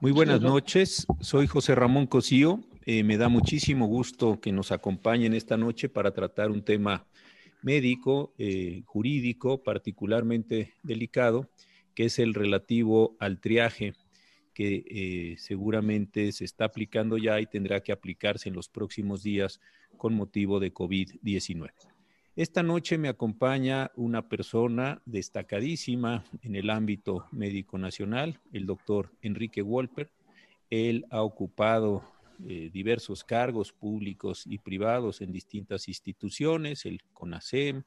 Muy buenas noches, soy José Ramón Cosío. Eh, me da muchísimo gusto que nos acompañen esta noche para tratar un tema médico, eh, jurídico, particularmente delicado, que es el relativo al triaje, que eh, seguramente se está aplicando ya y tendrá que aplicarse en los próximos días con motivo de COVID-19. Esta noche me acompaña una persona destacadísima en el ámbito médico nacional, el doctor Enrique Wolper. Él ha ocupado eh, diversos cargos públicos y privados en distintas instituciones, el CONASEM,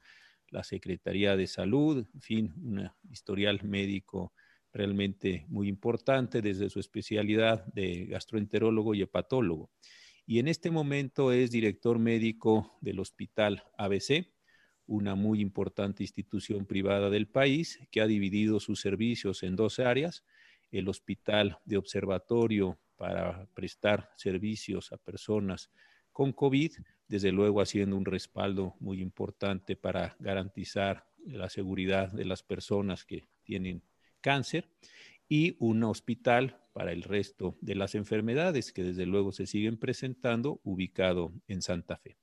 la Secretaría de Salud, en fin, un historial médico realmente muy importante desde su especialidad de gastroenterólogo y hepatólogo. Y en este momento es director médico del Hospital ABC, una muy importante institución privada del país que ha dividido sus servicios en dos áreas, el hospital de observatorio para prestar servicios a personas con COVID, desde luego haciendo un respaldo muy importante para garantizar la seguridad de las personas que tienen cáncer, y un hospital para el resto de las enfermedades que desde luego se siguen presentando, ubicado en Santa Fe.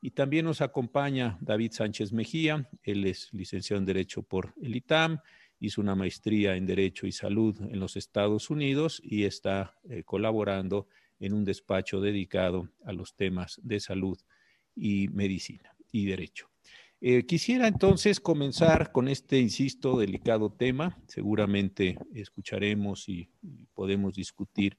Y también nos acompaña David Sánchez Mejía, él es licenciado en Derecho por el ITAM, hizo una maestría en Derecho y Salud en los Estados Unidos y está eh, colaborando en un despacho dedicado a los temas de salud y medicina y derecho. Eh, quisiera entonces comenzar con este, insisto, delicado tema. Seguramente escucharemos y podemos discutir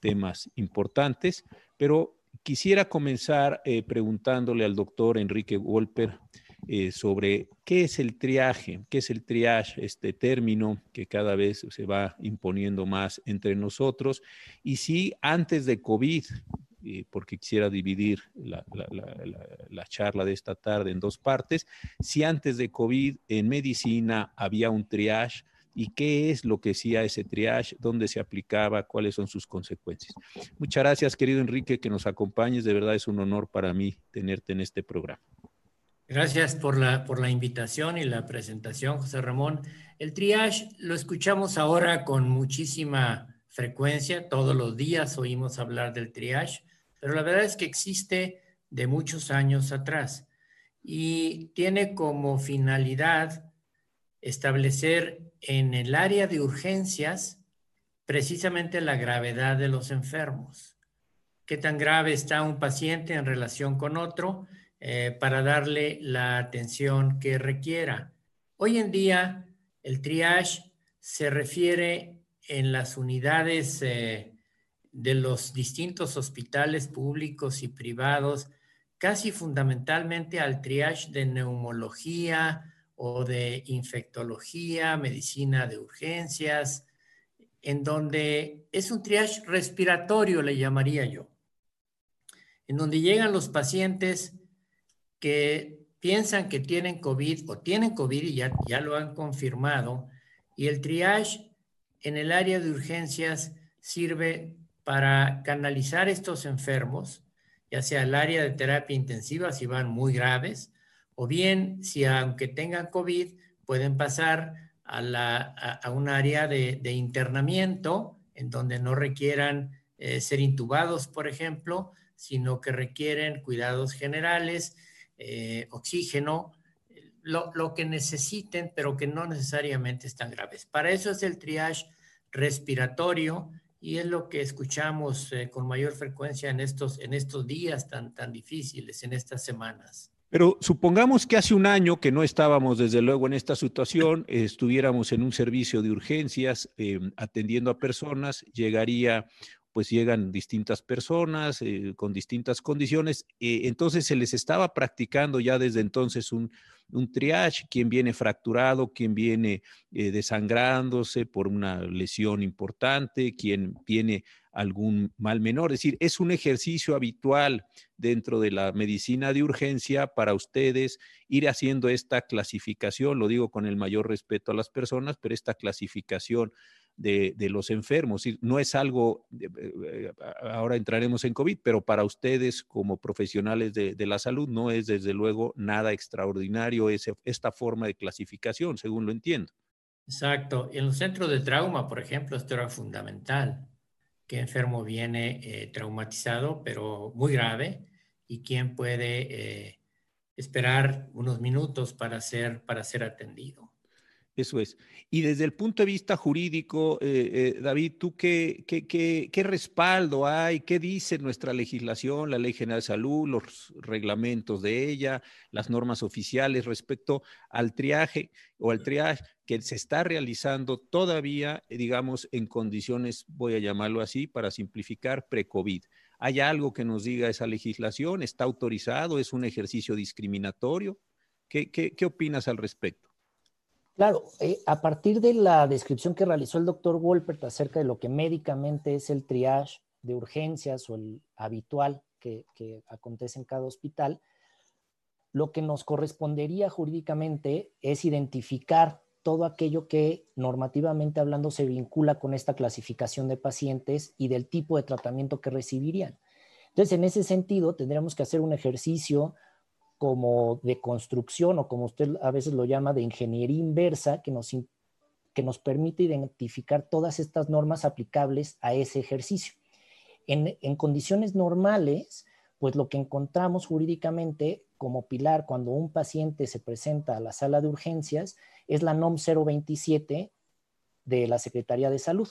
temas importantes, pero Quisiera comenzar eh, preguntándole al doctor Enrique Wolper eh, sobre qué es el triaje, qué es el triage, este término que cada vez se va imponiendo más entre nosotros, y si antes de COVID, eh, porque quisiera dividir la, la, charla de esta tarde en dos partes, si antes de COVID en medicina había un triage, y qué es lo que decía ese triage, dónde se aplicaba, cuáles son sus consecuencias. Muchas gracias, querido Enrique, que nos acompañes. De verdad es un honor para mí tenerte en este programa. Gracias por la, por la invitación y la presentación, José Ramón. El triage lo escuchamos ahora con muchísima frecuencia, todos los días oímos hablar del triage, pero la verdad es que existe de muchos años atrás y tiene como finalidad establecer en el área de urgencias precisamente la gravedad de los enfermos. ¿Qué tan grave está un paciente en relación con otro eh, para darle la atención que requiera? Hoy en día el triage se refiere en las unidades eh, de los distintos hospitales públicos y privados casi fundamentalmente al triage de neumología, o de infectología, medicina de urgencias, en donde es un triage respiratorio, le llamaría yo, en donde llegan los pacientes que piensan que tienen COVID o tienen COVID y ya, ya lo han confirmado, y el triage en el área de urgencias sirve para canalizar estos enfermos, ya sea el área de terapia intensiva si van muy graves, o bien, si aunque tengan COVID, pueden pasar a, un área de, internamiento en donde no requieran eh, ser intubados, por ejemplo, sino que requieren cuidados generales, eh, oxígeno, lo, que necesiten, pero que no necesariamente están graves. Para eso es el triage respiratorio y es lo que escuchamos eh, con mayor frecuencia en estos, en estos días tan, tan difíciles, en estas semanas. Pero supongamos que hace un año que no estábamos desde luego en esta situación, estuviéramos en un servicio de urgencias em, atendiendo a personas, llegaría, pues llegan distintas personas eh, con distintas condiciones, eh, entonces se les estaba practicando ya desde entonces un, un triage, quien viene fracturado, quien viene eh, desangrándose por una lesión importante, quien tiene algún mal menor. Es decir, es un ejercicio habitual dentro de la medicina de urgencia para ustedes ir haciendo esta clasificación, lo digo con el mayor respeto a las personas, pero esta clasificación de, los enfermos. No es algo, eh, eh, ahora entraremos en COVID, pero para ustedes como profesionales de, la salud no es desde luego nada extraordinario esta forma de clasificación, según lo entiendo. Exacto. En los centros de trauma, por ejemplo, esto era fundamental qué enfermo viene eh, traumatizado, pero muy grave, y quién puede eh, esperar unos minutos para ser, para ser atendido. Eso es. Y desde el punto de vista jurídico, eh, David, ¿tú qué, qué, qué, qué, respaldo hay? ¿Qué dice nuestra legislación, la Ley General de Salud, los reglamentos de ella, las normas oficiales respecto al triaje o al triaje que se está realizando todavía, digamos, en condiciones, voy a llamarlo así, para simplificar, pre-COVID? ¿Hay algo que nos diga esa legislación? ¿Está autorizado? ¿Es un ejercicio discriminatorio? ¿Qué, qué, opinas al respecto? Claro, eh, a partir de la descripción que realizó el doctor Wolpert acerca de lo que médicamente es el triage de urgencias o el habitual que, que acontece en cada hospital, lo que nos correspondería jurídicamente es identificar todo aquello que normativamente hablando se vincula con esta clasificación de pacientes y del tipo de tratamiento que recibirían. Entonces, en ese sentido, tendríamos que hacer un ejercicio como de construcción o como usted a veces lo llama de ingeniería inversa que nos, que nos permite identificar todas estas normas aplicables a ese ejercicio. En, en condiciones normales, pues lo que encontramos jurídicamente como pilar cuando un paciente se presenta a la sala de urgencias es la NOM 027 de la Secretaría de Salud.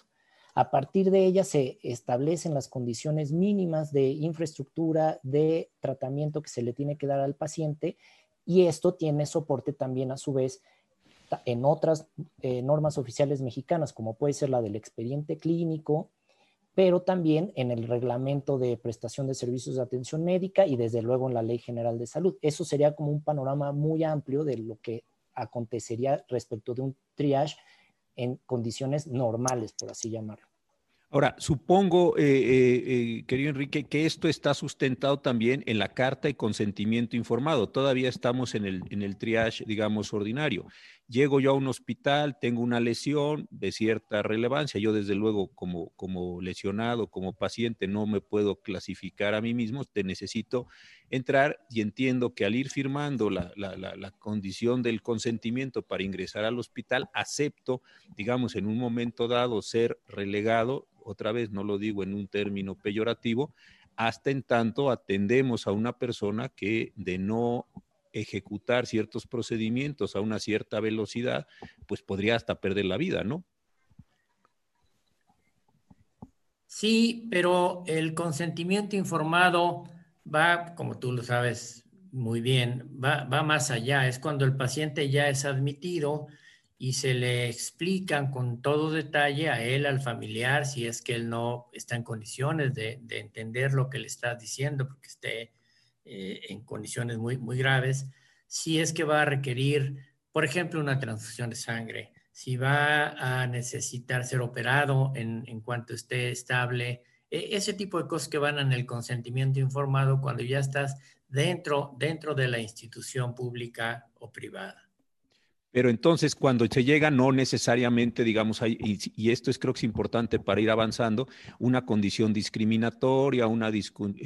A partir de ella se establecen las condiciones mínimas de infraestructura, de tratamiento que se le tiene que dar al paciente y esto tiene soporte también a su vez en otras eh, normas oficiales mexicanas, como puede ser la del expediente clínico, pero también en el reglamento de prestación de servicios de atención médica y desde luego en la Ley General de Salud. Eso sería como un panorama muy amplio de lo que acontecería respecto de un triage en condiciones normales, por así llamarlo. Ahora, supongo, eh, eh, eh, querido Enrique, que esto está sustentado también en la carta de consentimiento informado. Todavía estamos en el, en el triage, digamos, ordinario. Llego yo a un hospital, tengo una lesión de cierta relevancia. Yo, desde luego, como, como lesionado, como paciente, no me puedo clasificar a mí mismo. Te necesito entrar y entiendo que al ir firmando la, la, la condición del consentimiento para ingresar al hospital, acepto, digamos, en un momento dado ser relegado otra vez no lo digo en un término peyorativo, hasta en tanto atendemos a una persona que de no ejecutar ciertos procedimientos a una cierta velocidad, pues podría hasta perder la vida, ¿no? Sí, pero el consentimiento informado va, como tú lo sabes muy bien, va, va más allá. Es cuando el paciente ya es admitido, y se le explican con todo detalle a él, al familiar, si es que él no está en condiciones de, entender lo que le está diciendo, porque esté eh, en condiciones muy, muy graves, si es que va a requerir, por ejemplo, una transfusión de sangre, si va a necesitar ser operado en, en cuanto esté estable, e, ese tipo de cosas que van en el consentimiento informado cuando ya estás dentro, dentro de la institución pública o privada. Pero entonces cuando se llega, no necesariamente, digamos, hay, y, esto es creo que es importante para ir avanzando, una condición discriminatoria, una,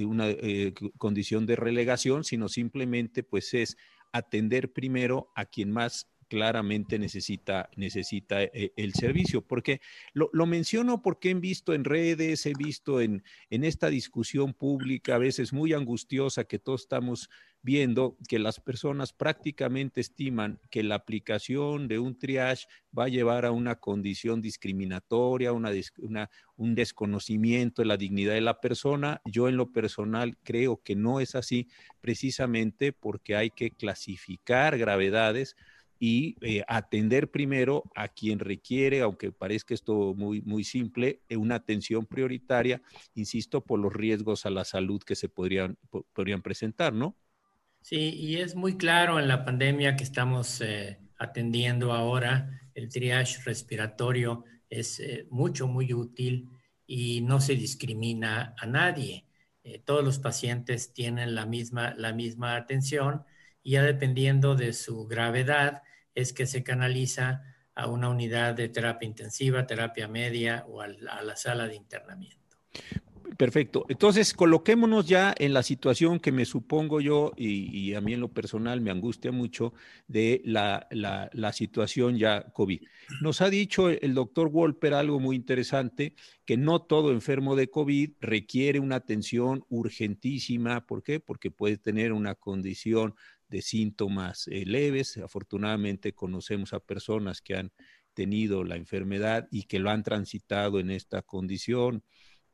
una eh, condición de relegación, sino simplemente pues es atender primero a quien más claramente necesita, necesita eh, el servicio. Porque lo, menciono porque he visto en redes, he visto en, en esta discusión pública, a veces muy angustiosa, que todos estamos viendo que las personas prácticamente estiman que la aplicación de un triage va a llevar a una condición discriminatoria, una, un desconocimiento de la dignidad de la persona. Yo en lo personal creo que no es así, precisamente porque hay que clasificar gravedades y eh, atender primero a quien requiere, aunque parezca esto muy, simple, eh, una atención prioritaria, insisto, por los riesgos a la salud que se podrían presentar, ¿no? Sí, y es muy claro en la pandemia que estamos eh, atendiendo ahora, el triage respiratorio es mucho, muy útil y no se discrimina a nadie. todos los pacientes tienen la misma, la misma atención y ya dependiendo de su gravedad es que se canaliza a una unidad de terapia intensiva, terapia media o a la sala de internamiento. Perfecto. Entonces, coloquémonos ya en la situación que me supongo yo, y, a mí en lo personal me angustia mucho, de la, situación ya COVID. Nos ha dicho el doctor Wolper algo muy interesante, que no todo enfermo de COVID requiere una atención urgentísima. ¿Por qué? Porque puede tener una condición de síntomas eh, leves. Afortunadamente conocemos a personas que han tenido la enfermedad y que lo han transitado en esta condición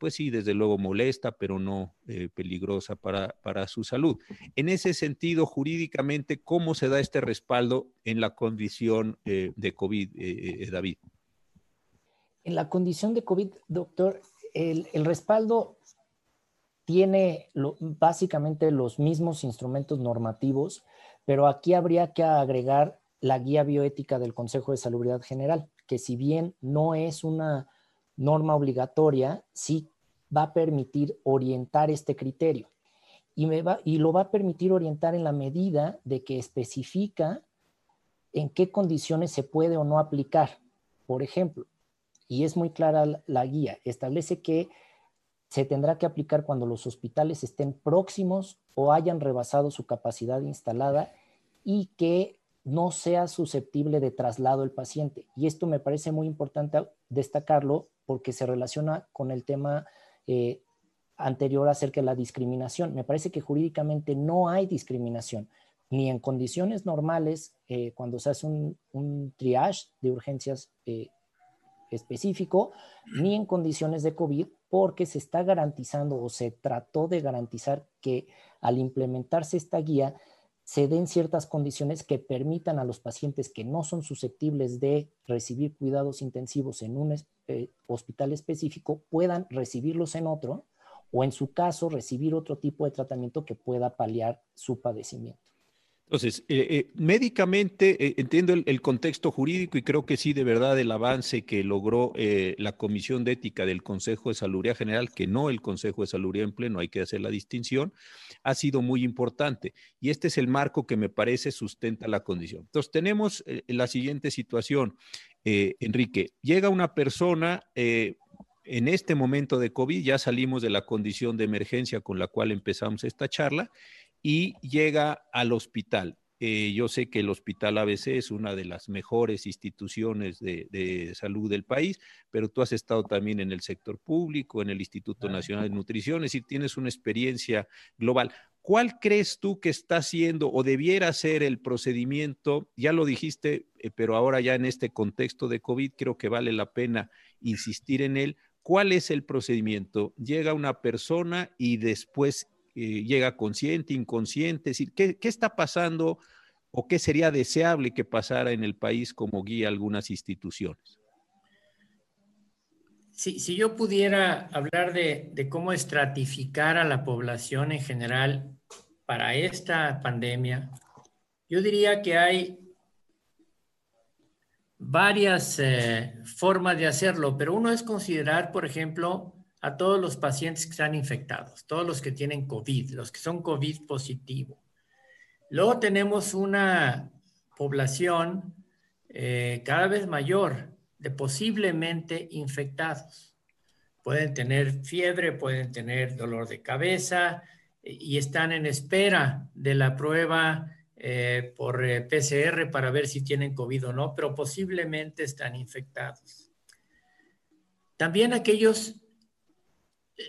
pues sí, desde luego molesta, pero no eh, peligrosa para, para, su salud. En ese sentido, jurídicamente, ¿cómo se da este respaldo en la condición eh, de COVID, eh, David? En la condición de COVID, doctor, el, respaldo tiene básicamente los mismos instrumentos normativos, pero aquí habría que agregar la guía bioética del Consejo de Salubridad General, que si bien no es una norma obligatoria, sí va a permitir orientar este criterio. Y, me va, y lo va a permitir orientar en la medida de que especifica en qué condiciones se puede o no aplicar. Por ejemplo, y es muy clara la guía, establece que se tendrá que aplicar cuando los hospitales estén próximos o hayan rebasado su capacidad instalada y que no sea susceptible de traslado el paciente. Y esto me parece muy importante destacarlo porque se relaciona con el tema eh, anterior acerca de la discriminación. Me parece que jurídicamente no hay discriminación, ni en condiciones normales, eh, cuando se hace un, triage de urgencias eh, específico, ni en condiciones de COVID, porque se está garantizando o se trató de garantizar que al implementarse esta guía se den ciertas condiciones que permitan a los pacientes que no son susceptibles de recibir cuidados intensivos en un eh, hospital específico puedan recibirlos en otro o en su caso recibir otro tipo de tratamiento que pueda paliar su padecimiento. Entonces, eh, eh, médicamente eh, entiendo el, contexto jurídico y creo que sí, de verdad, el avance que logró la Comisión de Ética del Consejo de Salubridad General, que no el Consejo de Salubridad en pleno, hay que hacer la distinción, ha sido muy importante. Y este es el marco que me parece sustenta la condición. Entonces, tenemos la siguiente situación, Enrique. Llega una persona en este momento de COVID, ya salimos de la condición de emergencia con la cual empezamos esta charla y llega al hospital. Eh, yo sé que el Hospital ABC es una de las mejores instituciones de, salud del país, pero tú has estado también en el sector público, en el Instituto Nacional de Nutrición, es decir, tienes una experiencia global. ¿Cuál crees tú que está haciendo o debiera ser el procedimiento? Ya lo dijiste, eh, pero ahora ya en este contexto de COVID creo que vale la pena insistir en él. ¿Cuál es el procedimiento? Llega una persona y después eh, llega consciente, inconsciente, decir, ¿qué, está pasando o qué sería deseable que pasara en el país como guía algunas instituciones? Si, si yo pudiera hablar de, de, cómo estratificar a la población en general para esta pandemia, yo diría que hay varias eh, formas de hacerlo, pero uno es considerar, por ejemplo, a todos los pacientes que están infectados, todos los que tienen COVID, los que son COVID positivo. Luego tenemos una población eh, cada vez mayor de posiblemente infectados. Pueden tener fiebre, pueden tener dolor de cabeza eh, y están en espera de la prueba eh, por PCR para ver si tienen COVID o no, pero posiblemente están infectados. También aquellos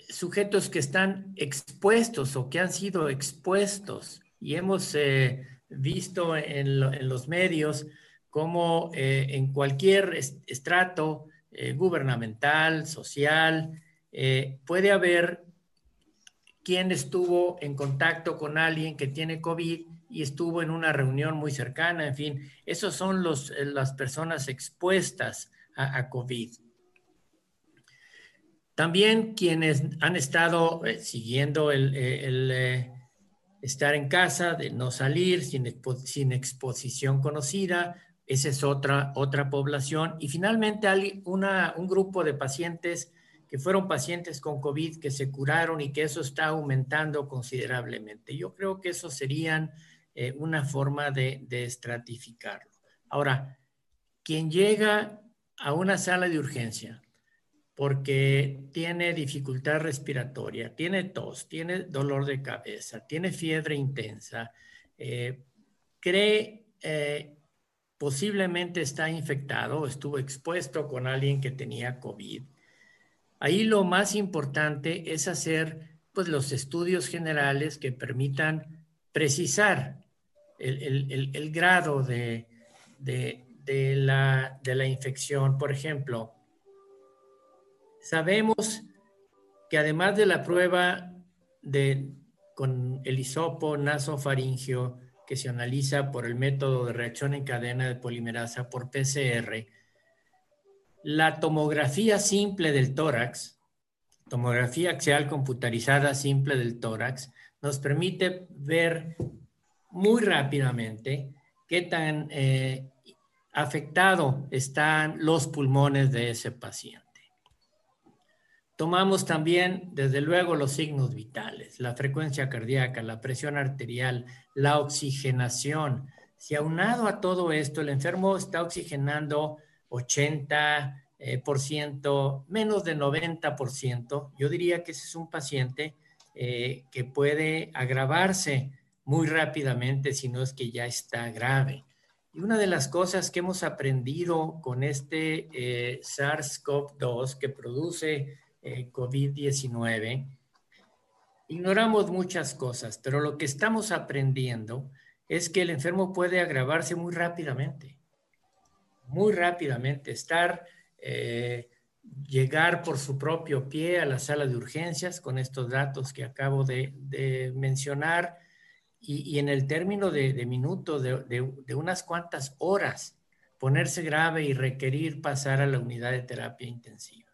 sujetos que están expuestos o que han sido expuestos y hemos eh, visto en, los medios como eh, en cualquier estrato eh, gubernamental, social, puede haber quien estuvo en contacto con alguien que tiene COVID y estuvo en una reunión muy cercana, en fin, esos son los, las personas expuestas a COVID. También quienes han estado eh, siguiendo el, eh, eh, estar en casa, de no salir, sin, exposición conocida, esa es otra, otra población. Y finalmente hay un grupo de pacientes que fueron pacientes con COVID que se curaron y que eso está aumentando considerablemente. Yo creo que eso serían una forma de estratificarlo. Ahora, quien llega a una sala de urgencia porque tiene dificultad respiratoria, tiene tos, tiene dolor de cabeza, tiene fiebre intensa, eh, cree eh, posiblemente está infectado o estuvo expuesto con alguien que tenía COVID. Ahí lo más importante es hacer pues, los estudios generales que permitan precisar el, grado de, la, de la infección. Por ejemplo, Sabemos que además de la prueba con el hisopo nasofaringio que se analiza por el método de reacción en cadena de polimerasa por PCR, la tomografía simple del tórax, tomografía axial computarizada simple del tórax, nos permite ver muy rápidamente qué tan eh, afectado están los pulmones de ese paciente. Tomamos también, desde luego, los signos vitales, la frecuencia cardíaca, la presión arterial, la oxigenación. Si aunado a todo esto, el enfermo está oxigenando 80%, eh, por ciento, menos de 90%, yo diría que ese es un paciente eh, que puede agravarse muy rápidamente si no es que ya está grave. Y una de las cosas que hemos aprendido con este eh, SARS-CoV-2 que produce eh, COVID-19, ignoramos muchas cosas, pero lo que estamos aprendiendo es que el enfermo puede agravarse muy rápidamente, muy rápidamente, estar, eh, llegar por su propio pie a la sala de urgencias con estos datos que acabo de, mencionar y, en el término de, minutos, de unas cuantas horas, ponerse grave y requerir pasar a la unidad de terapia intensiva.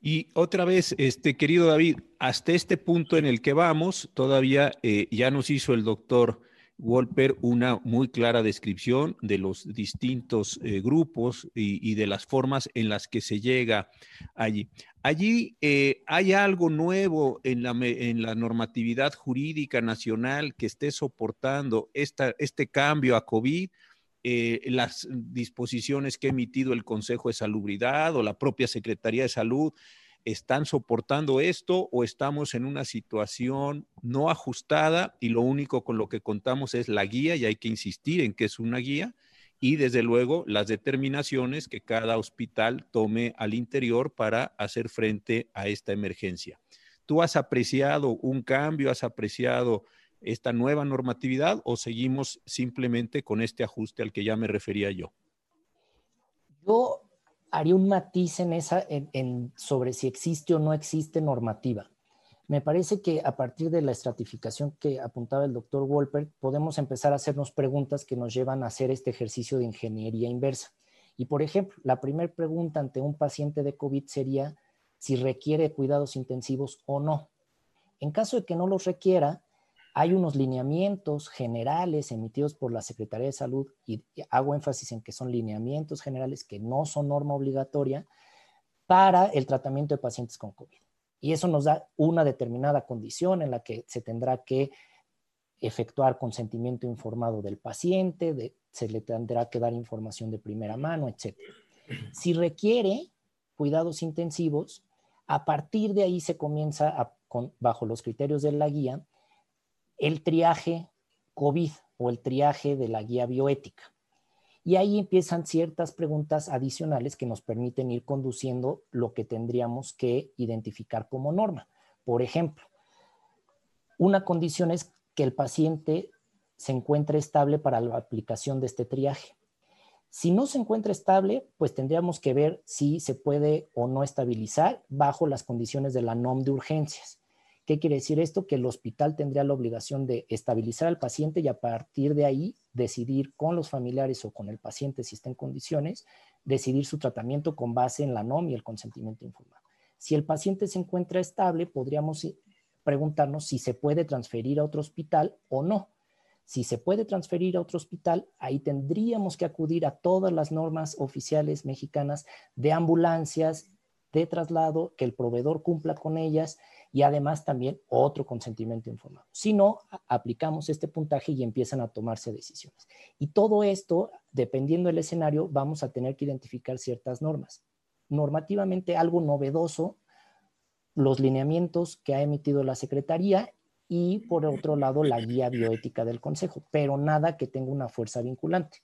Y otra vez, este querido David, hasta este punto en el que vamos, todavía eh, ya nos hizo el doctor Wolper una muy clara descripción de los distintos eh, grupos y, de las formas en las que se llega allí. Allí eh, hay algo nuevo en la, en la, normatividad jurídica nacional que esté soportando esta, este cambio a COVID eh, las disposiciones que ha emitido el Consejo de Salubridad o la propia Secretaría de Salud están soportando esto o estamos en una situación no ajustada y lo único con lo que contamos es la guía y hay que insistir en que es una guía y desde luego las determinaciones que cada hospital tome al interior para hacer frente a esta emergencia. ¿Tú has apreciado un cambio, has apreciado esta nueva normatividad o seguimos simplemente con este ajuste al que ya me refería yo? Yo haría un matiz en esa, en, sobre si existe o no existe normativa. Me parece que a partir de la estratificación que apuntaba el doctor Wolper, podemos empezar a hacernos preguntas que nos llevan a hacer este ejercicio de ingeniería inversa. Y por ejemplo, la primera pregunta ante un paciente de COVID sería si requiere cuidados intensivos o no. En caso de que no los requiera, hay unos lineamientos generales emitidos por la Secretaría de Salud y hago énfasis en que son lineamientos generales que no son norma obligatoria para el tratamiento de pacientes con COVID. Y eso nos da una determinada condición en la que se tendrá que efectuar consentimiento informado del paciente, se le tendrá que dar información de primera mano, etc. Si requiere cuidados intensivos, a partir de ahí se comienza bajo los criterios de la guía el triaje COVID o el triaje de la guía bioética. Y ahí empiezan ciertas preguntas adicionales que nos permiten ir conduciendo lo que tendríamos que identificar como norma. Por ejemplo, una condición es que el paciente se encuentre estable para la aplicación de este triaje. Si no se encuentra estable, pues tendríamos que ver si se puede o no estabilizar bajo las condiciones de la NOM de urgencias. ¿Qué quiere decir esto? Que el hospital tendría la obligación de estabilizar al paciente y a partir de ahí decidir con los familiares o con el paciente, si está en condiciones, decidir su tratamiento con base en la NOM y el consentimiento informado. Si el paciente se encuentra estable, podríamos eh, preguntarnos si se puede transferir a otro hospital o no. Si se puede transferir a otro hospital, ahí tendríamos que acudir a todas las normas oficiales mexicanas de ambulancias, de traslado, que el proveedor cumpla con ellas y además también otro consentimiento informado. Si no, aplicamos este puntaje y empiezan a tomarse decisiones. Y todo esto, dependiendo del escenario, vamos a tener que identificar ciertas normas. normativamente algo novedoso los lineamientos que ha emitido la Secretaría y por otro lado la guía bioética del Consejo, pero nada que tenga una fuerza vinculante.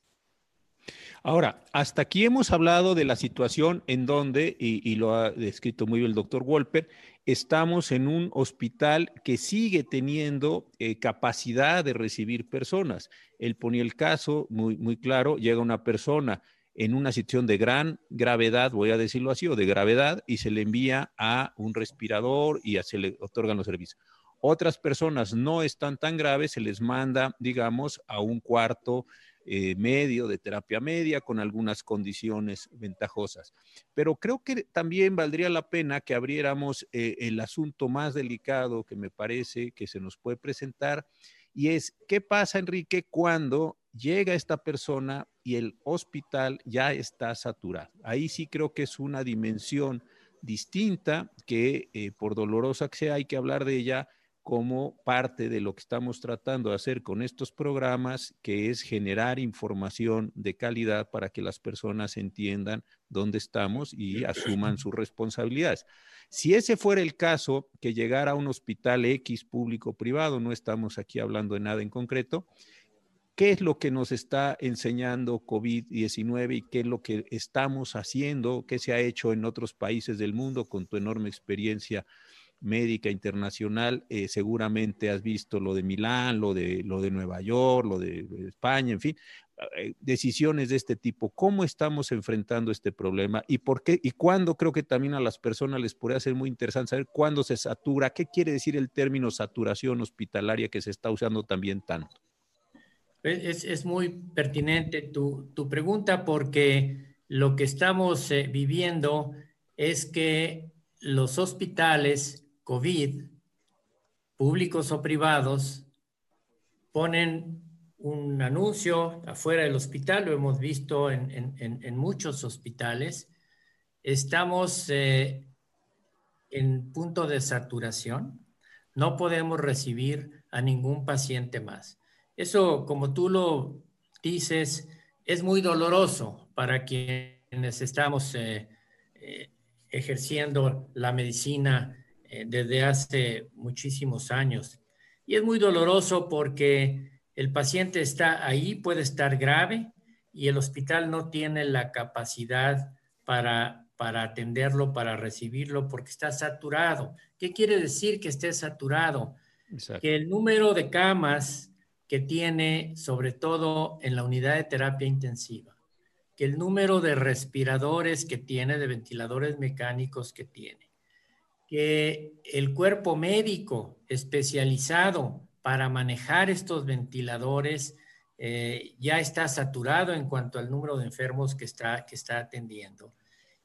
Ahora, hasta aquí hemos hablado de la situación en donde, y, lo ha descrito muy bien el doctor Wolper, estamos en un hospital que sigue teniendo eh, capacidad de recibir personas. Él ponía el caso muy, muy claro, llega una persona en una situación de gran gravedad, voy a decirlo así, o de gravedad, y se le envía a un respirador y se le otorgan los servicios. Otras personas no están tan graves, se les manda, digamos, a un cuarto eh, medio de terapia media con algunas condiciones ventajosas. Pero creo que también valdría la pena que abriéramos eh, el asunto más delicado que me parece que se nos puede presentar y es, ¿qué pasa, Enrique, cuando llega esta persona y el hospital ya está saturado? Ahí sí creo que es una dimensión distinta que, eh, por dolorosa que sea, hay que hablar de ella como parte de lo que estamos tratando de hacer con estos programas, que es generar información de calidad para que las personas entiendan dónde estamos y asuman sus responsabilidades. Si ese fuera el caso, que llegara a un hospital X público privado, no estamos aquí hablando de nada en concreto, ¿qué es lo que nos está enseñando COVID-19 y qué es lo que estamos haciendo, qué se ha hecho en otros países del mundo con tu enorme experiencia? Médica internacional, eh, seguramente has visto lo de Milán, lo de, lo de Nueva York, lo de, España, en fin, eh, decisiones de este tipo. ¿Cómo estamos enfrentando este problema y por qué y cuándo? Creo que también a las personas les podría ser muy interesante saber cuándo se satura, qué quiere decir el término saturación hospitalaria que se está usando también tanto. Es, muy pertinente tu, pregunta porque lo que estamos eh, viviendo es que los hospitales COVID, públicos o privados, ponen un anuncio afuera del hospital, lo hemos visto en, muchos hospitales. Estamos eh, en punto de saturación. No podemos recibir a ningún paciente más. Eso, como tú lo dices, es muy doloroso para quienes estamos eh, eh, ejerciendo la medicina eh, desde hace muchísimos años. Y es muy doloroso porque el paciente está ahí, puede estar grave y el hospital no tiene la capacidad para, para atenderlo, para recibirlo, porque está saturado. ¿Qué quiere decir que esté saturado? Que el número de camas que tiene, sobre todo en la unidad de terapia intensiva, que el número de respiradores que tiene, de ventiladores mecánicos que tiene, que el cuerpo médico especializado para manejar estos ventiladores eh, ya está saturado en cuanto al número de enfermos que está, que está atendiendo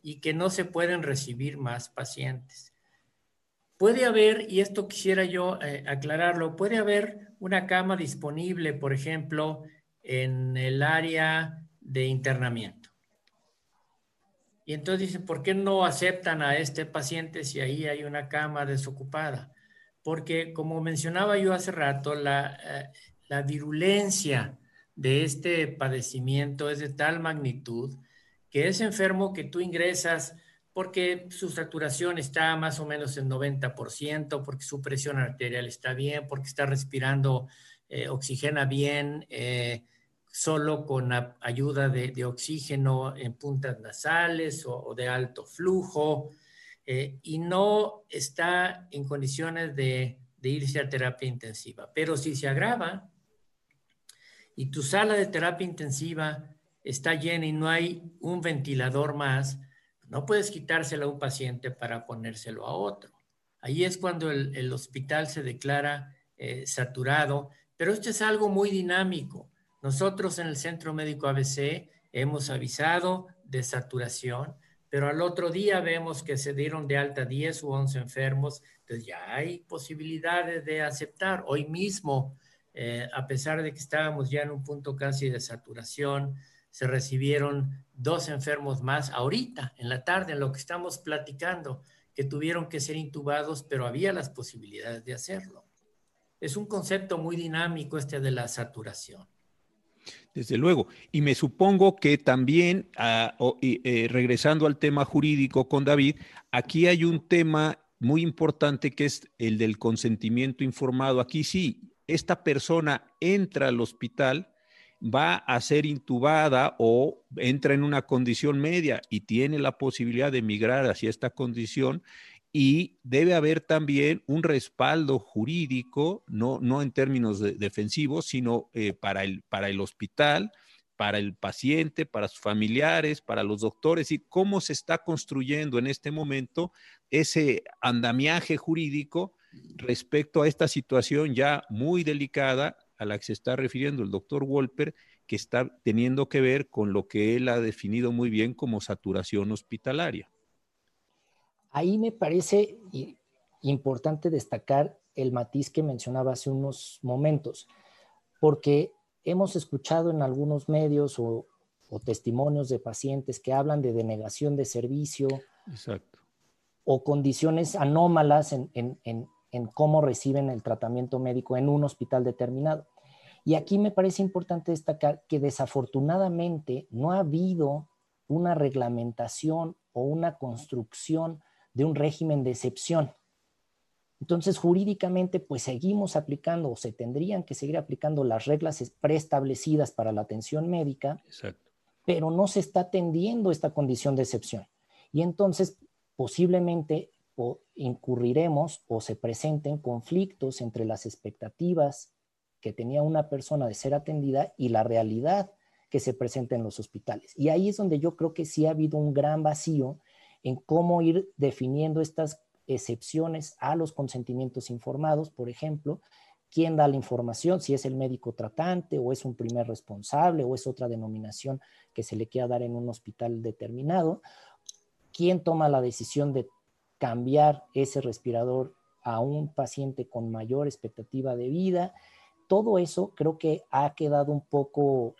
y que no se pueden recibir más pacientes. Puede haber, y esto quisiera yo eh, aclararlo, puede haber una cama disponible, por ejemplo, en el área de internamiento y entonces dicen, ¿por qué no aceptan a este paciente si ahí hay una cama desocupada? Porque como mencionaba yo hace rato, la, eh, la virulencia de este padecimiento es de tal magnitud que es enfermo que tú ingresas porque su saturación está más o menos en 90%, porque su presión arterial está bien, porque está respirando, eh, oxigena bien, eh, solo con ayuda de, oxígeno en puntas nasales o, de alto flujo eh, y no está en condiciones de, irse a terapia intensiva. Pero si se agrava y tu sala de terapia intensiva está llena y no hay un ventilador más, no puedes quitárselo a un paciente para ponérselo a otro. Ahí es cuando el, hospital se declara eh, saturado, pero esto es algo muy dinámico. Nosotros en el Centro Médico ABC hemos avisado de saturación, pero al otro día vemos que se dieron de alta 10 u 11 enfermos, entonces ya hay posibilidades de aceptar. Hoy mismo, eh, a pesar de que estábamos ya en un punto casi de saturación, se recibieron dos enfermos más ahorita, en la tarde, en lo que estamos platicando, que tuvieron que ser intubados, pero había las posibilidades de hacerlo. Es un concepto muy dinámico este de la saturación. Desde luego. Y me supongo que también, ah, eh, regresando al tema jurídico con David, aquí hay un tema muy importante que es el del consentimiento informado. Aquí sí, esta persona entra al hospital, va a ser intubada o entra en una condición media y tiene la posibilidad de migrar hacia esta condición y debe haber también un respaldo jurídico, no, no en términos defensivos, sino eh, para, el, para el hospital, para el paciente, para sus familiares, para los doctores, y cómo se está construyendo en este momento ese andamiaje jurídico respecto a esta situación ya muy delicada a la que se está refiriendo el doctor Wolper, que está teniendo que ver con lo que él ha definido muy bien como saturación hospitalaria. Ahí me parece importante destacar el matiz que mencionaba hace unos momentos, porque hemos escuchado en algunos medios o, testimonios de pacientes que hablan de denegación de servicio o condiciones anómalas en, en cómo reciben el tratamiento médico en un hospital determinado. Y aquí me parece importante destacar que desafortunadamente no ha habido una reglamentación o una construcción de un régimen de excepción. Entonces, jurídicamente, pues seguimos aplicando o se tendrían que seguir aplicando las reglas preestablecidas para la atención médica, pero no se está atendiendo esta condición de excepción. Y entonces, posiblemente o incurriremos o se presenten conflictos entre las expectativas que tenía una persona de ser atendida y la realidad que se presenta en los hospitales. Y ahí es donde yo creo que sí ha habido un gran vacío en cómo ir definiendo estas excepciones a los consentimientos informados, por ejemplo, quién da la información, si es el médico tratante o es un primer responsable o es otra denominación que se le quiera dar en un hospital determinado, quién toma la decisión de cambiar ese respirador a un paciente con mayor expectativa de vida. Todo eso creo que ha quedado un poco,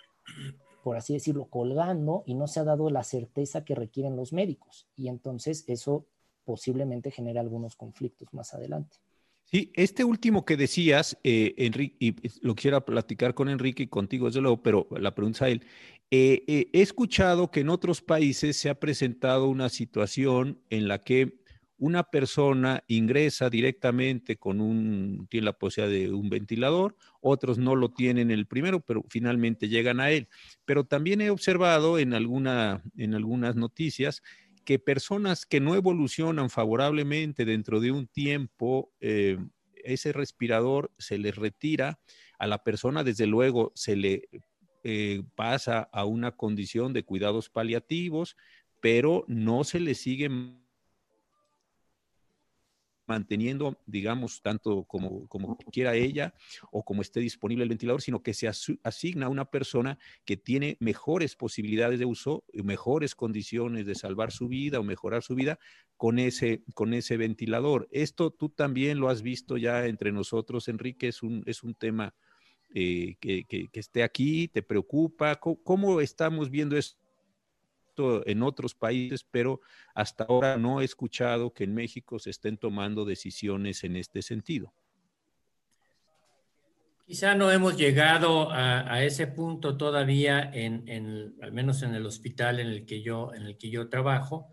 por así decirlo, colgando y no se ha dado la certeza que requieren los médicos. Y entonces eso posiblemente genera algunos conflictos más adelante. Sí, este último que decías, eh, Enrique, y lo quisiera platicar con Enrique y contigo, desde luego, pero la pregunta a él. Eh, eh, he escuchado que en otros países se ha presentado una situación en la que una persona ingresa directamente con un, tiene la posibilidad de un ventilador, otros no lo tienen el primero, pero finalmente llegan a él. Pero también he observado en, alguna, en algunas noticias que personas que no evolucionan favorablemente dentro de un tiempo, eh, ese respirador se les retira, a la persona desde luego se le eh, pasa a una condición de cuidados paliativos, pero no se le sigue manteniendo, digamos, tanto como, como quiera ella o como esté disponible el ventilador, sino que se asigna a una persona que tiene mejores posibilidades de uso, mejores condiciones de salvar su vida o mejorar su vida con ese, con ese ventilador. Esto tú también lo has visto ya entre nosotros, Enrique, es un, es un tema eh, que, que, esté aquí, te preocupa. ¿Cómo, estamos viendo esto? En otros países, pero hasta ahora no he escuchado que en México se estén tomando decisiones en este sentido. Quizá no hemos llegado a, ese punto todavía, al menos en el hospital en el, que yo, en el que yo trabajo,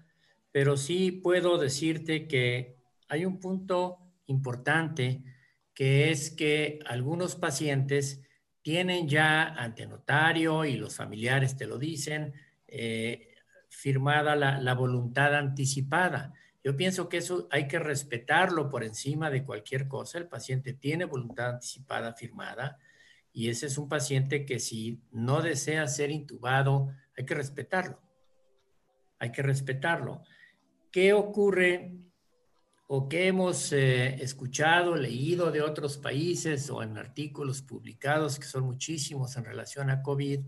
pero sí puedo decirte que hay un punto importante que es que algunos pacientes tienen ya ante notario y los familiares te lo dicen, eh, firmada la, voluntad anticipada. Yo pienso que eso hay que respetarlo por encima de cualquier cosa. El paciente tiene voluntad anticipada firmada y ese es un paciente que si no desea ser intubado, hay que respetarlo. Hay que respetarlo. ¿Qué ocurre o qué hemos eh, escuchado, leído de otros países o en artículos publicados, que son muchísimos en relación a COVID?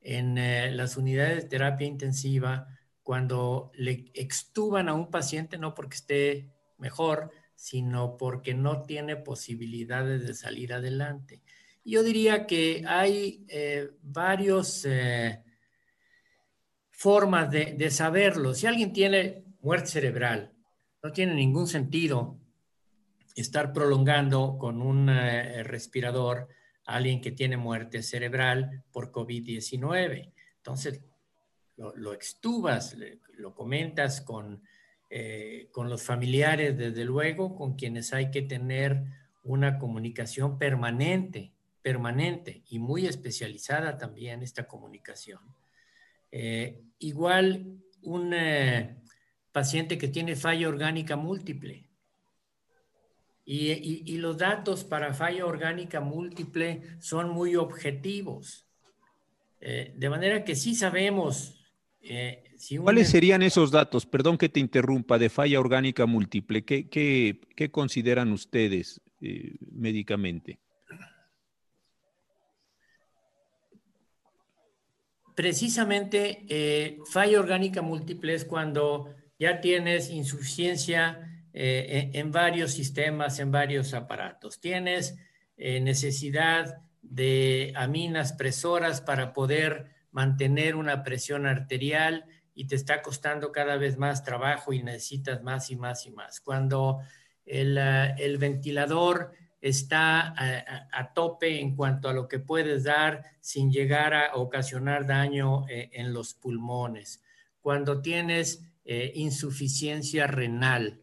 En eh, las unidades de terapia intensiva cuando le extuban a un paciente no porque esté mejor, sino porque no tiene posibilidades de salir adelante. Yo diría que hay eh, varias eh, formas de, saberlo. Si alguien tiene muerte cerebral, no tiene ningún sentido estar prolongando con un respirador a alguien que tiene muerte cerebral por COVID-19. Entonces, lo, extubas, lo comentas con, eh, con los familiares, desde luego, con quienes hay que tener una comunicación permanente, permanente y muy especializada también esta comunicación. Eh, igual un eh, paciente que tiene falla orgánica múltiple. Y, los datos para falla orgánica múltiple son muy objetivos. Eh, de manera que sí sabemos si ¿Cuáles serían esos datos? Perdón que te interrumpa, de falla orgánica múltiple. ¿Qué, qué consideran ustedes médicamente? precisamente eh, falla orgánica múltiple es cuando ya tienes insuficiencia eh, en, varios sistemas, en varios aparatos. Tienes eh, necesidad de aminas presoras para poder mantener una presión arterial y te está costando cada vez más trabajo y necesitas más y más y más. Cuando el, el ventilador está a, tope en cuanto a lo que puedes dar sin llegar a ocasionar daño eh, en los pulmones. Cuando tienes eh, insuficiencia renal,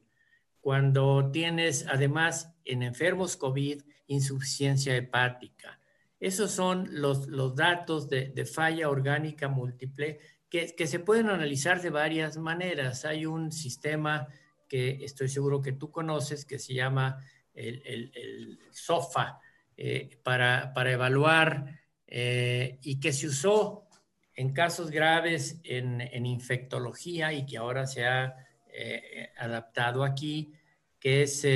cuando tienes además en enfermos COVID insuficiencia hepática. Esos son los, los datos de, falla orgánica múltiple que, que se pueden analizar de varias maneras. Hay un sistema que estoy seguro que tú conoces que se llama el, SOFA eh, para, evaluar eh, y que se usó en casos graves en, infectología y que ahora se ha eh, adaptado aquí, que es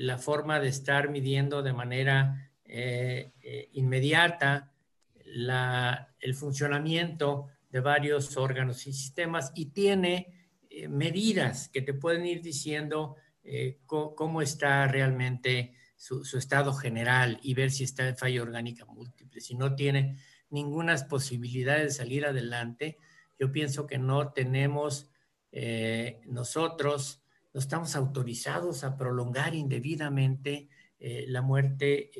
la forma de estar midiendo de manera inmediata el funcionamiento de varios órganos y sistemas y tiene medidas que te pueden ir diciendo eh, cómo está realmente su, estado general y ver si está en falla orgánica múltiple. Si no tiene ninguna posibilidad de salir adelante, yo pienso que no tenemos eh, nosotros, no estamos autorizados a prolongar indebidamente eh, la muerte,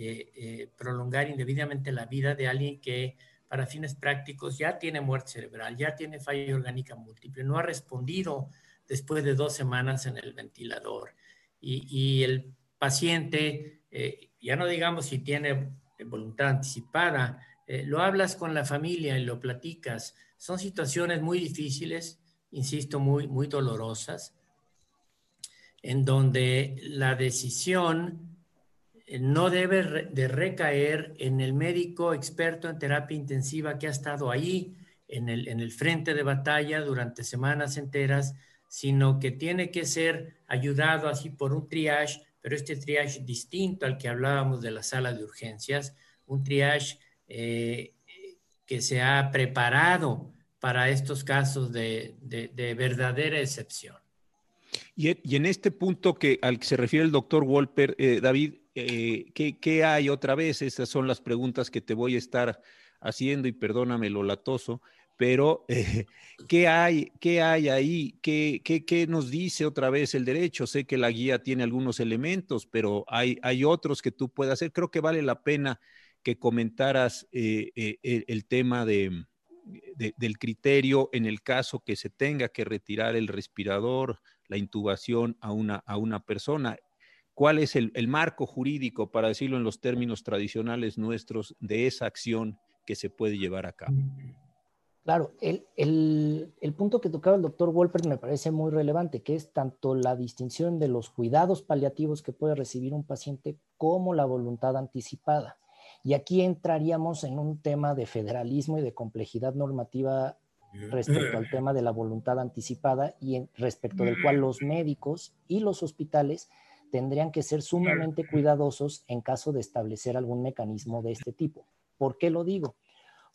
prolongar indebidamente la vida de alguien que para fines prácticos ya tiene muerte cerebral, ya tiene falla orgánica múltiple, no ha respondido después de dos semanas en el ventilador. Y, el paciente, eh, ya no digamos si tiene voluntad anticipada, eh, lo hablas con la familia y lo platicas. Son situaciones muy difíciles, insisto, muy, muy dolorosas, en donde la decisión eh, no debe de recaer en el médico experto en terapia intensiva que ha estado ahí en el, en el frente de batalla durante semanas enteras sino que tiene que ser ayudado así por un triage, pero este triage distinto al que hablábamos de la sala de urgencias, un triage eh, que se ha preparado para estos casos de, verdadera excepción. Y, en este punto que, al que se refiere el doctor Wolper, eh, David, eh, ¿qué, ¿qué, hay otra vez? Esas son las preguntas que te voy a estar haciendo y perdóname lo latoso, pero eh, ¿qué, hay, ¿qué hay ahí? ¿Qué, ¿Qué, nos dice otra vez el derecho? Sé que la guía tiene algunos elementos, pero hay, hay otros que tú puedes hacer. Creo que vale la pena que comentaras el, tema de, del criterio en el caso que se tenga que retirar el respirador, la intubación a una, a una persona. ¿Cuál es el, el marco jurídico, para decirlo en los términos tradicionales nuestros, de esa acción que se puede llevar a cabo? Claro, el, punto que tocaba el doctor Wolper me parece muy relevante, que es tanto la distinción de los cuidados paliativos que puede recibir un paciente como la voluntad anticipada. Y aquí entraríamos en un tema de federalismo y de complejidad normativa respecto al tema de la voluntad anticipada y respecto del cual los médicos y los hospitales tendrían que ser sumamente cuidadosos en caso de establecer algún mecanismo de este tipo. ¿Por qué lo digo?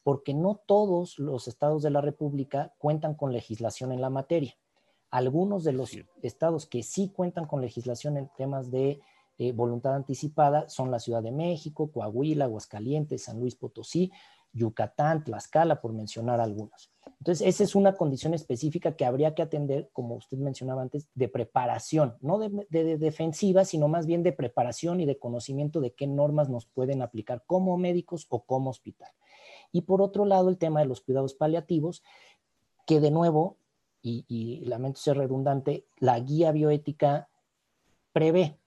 porque no todos los estados de la República cuentan con legislación en la materia. Algunos de los estados que sí cuentan con legislación en temas de eh, voluntad anticipada son la Ciudad de México, Coahuila, Aguascalientes, San Luis Potosí, Yucatán, Tlaxcala, por mencionar algunos. Entonces, esa es una condición específica que habría que atender, como usted mencionaba antes, de preparación, no de, defensiva, sino más bien de preparación y de conocimiento de qué normas nos pueden aplicar como médicos o como hospital. Y por otro lado, el tema de los cuidados paliativos, que de nuevo, y, y lamento ser redundante, la guía bioética prevé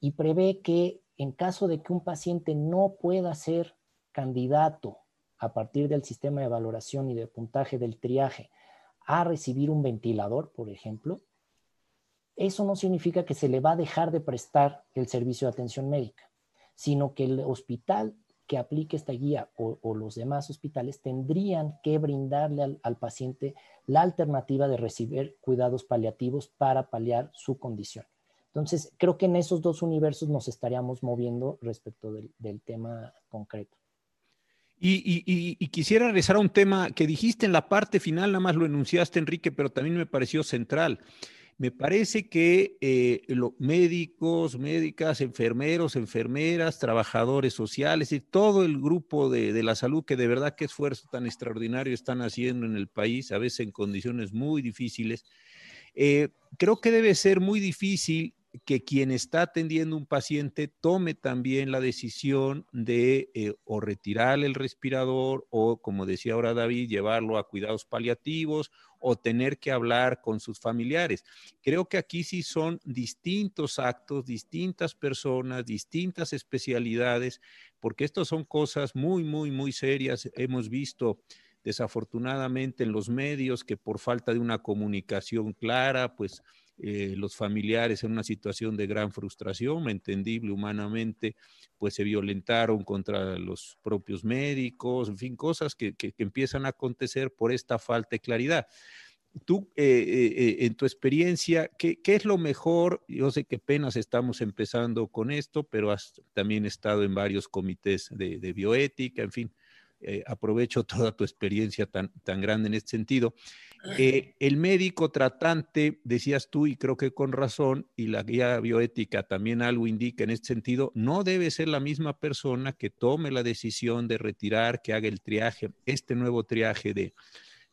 y prevé que en caso de que un paciente no pueda ser candidato a partir del sistema de valoración y de puntaje del triaje a recibir un ventilador, por ejemplo, eso no significa que se le va a dejar de prestar el servicio de atención médica, sino que el hospital que aplique esta guía o, los demás hospitales tendrían que brindarle al, paciente la alternativa de recibir cuidados paliativos para paliar su condición. Entonces, creo que en esos dos universos nos estaríamos moviendo respecto del tema concreto. Y, quisiera regresar a un tema que dijiste en la parte final, nada más lo enunciaste, Enrique, pero también me pareció central. Me parece que eh, los médicos, médicas, enfermeros, enfermeras, trabajadores sociales y todo el grupo de, la salud que de verdad qué esfuerzo tan extraordinario están haciendo en el país, a veces en condiciones muy difíciles, eh, creo que debe ser muy difícil que quien está atendiendo un paciente tome también la decisión de eh, o retirar el respirador o, como decía ahora David, llevarlo a cuidados paliativos o tener que hablar con sus familiares. Creo que aquí sí son distintos actos, distintas personas, distintas especialidades, porque estas son cosas muy, muy, muy serias. Hemos visto desafortunadamente en los medios que por falta de una comunicación clara, pues eh, los familiares en una situación de gran frustración, entendible humanamente, pues se violentaron contra los propios médicos, en fin, cosas que, empiezan a acontecer por esta falta de claridad. Tú, eh, eh, en tu experiencia, ¿qué, es lo mejor? Yo sé que apenas estamos empezando con esto, pero has también estado en varios comités de, de bioética, en fin, aprovecho toda tu experiencia tan, tan grande en este sentido. Eh, el médico tratante, decías tú, y creo que con razón, y la guía bioética también algo indica en este sentido, no debe ser la misma persona que tome la decisión de retirar, que haga el triaje, este nuevo triaje de,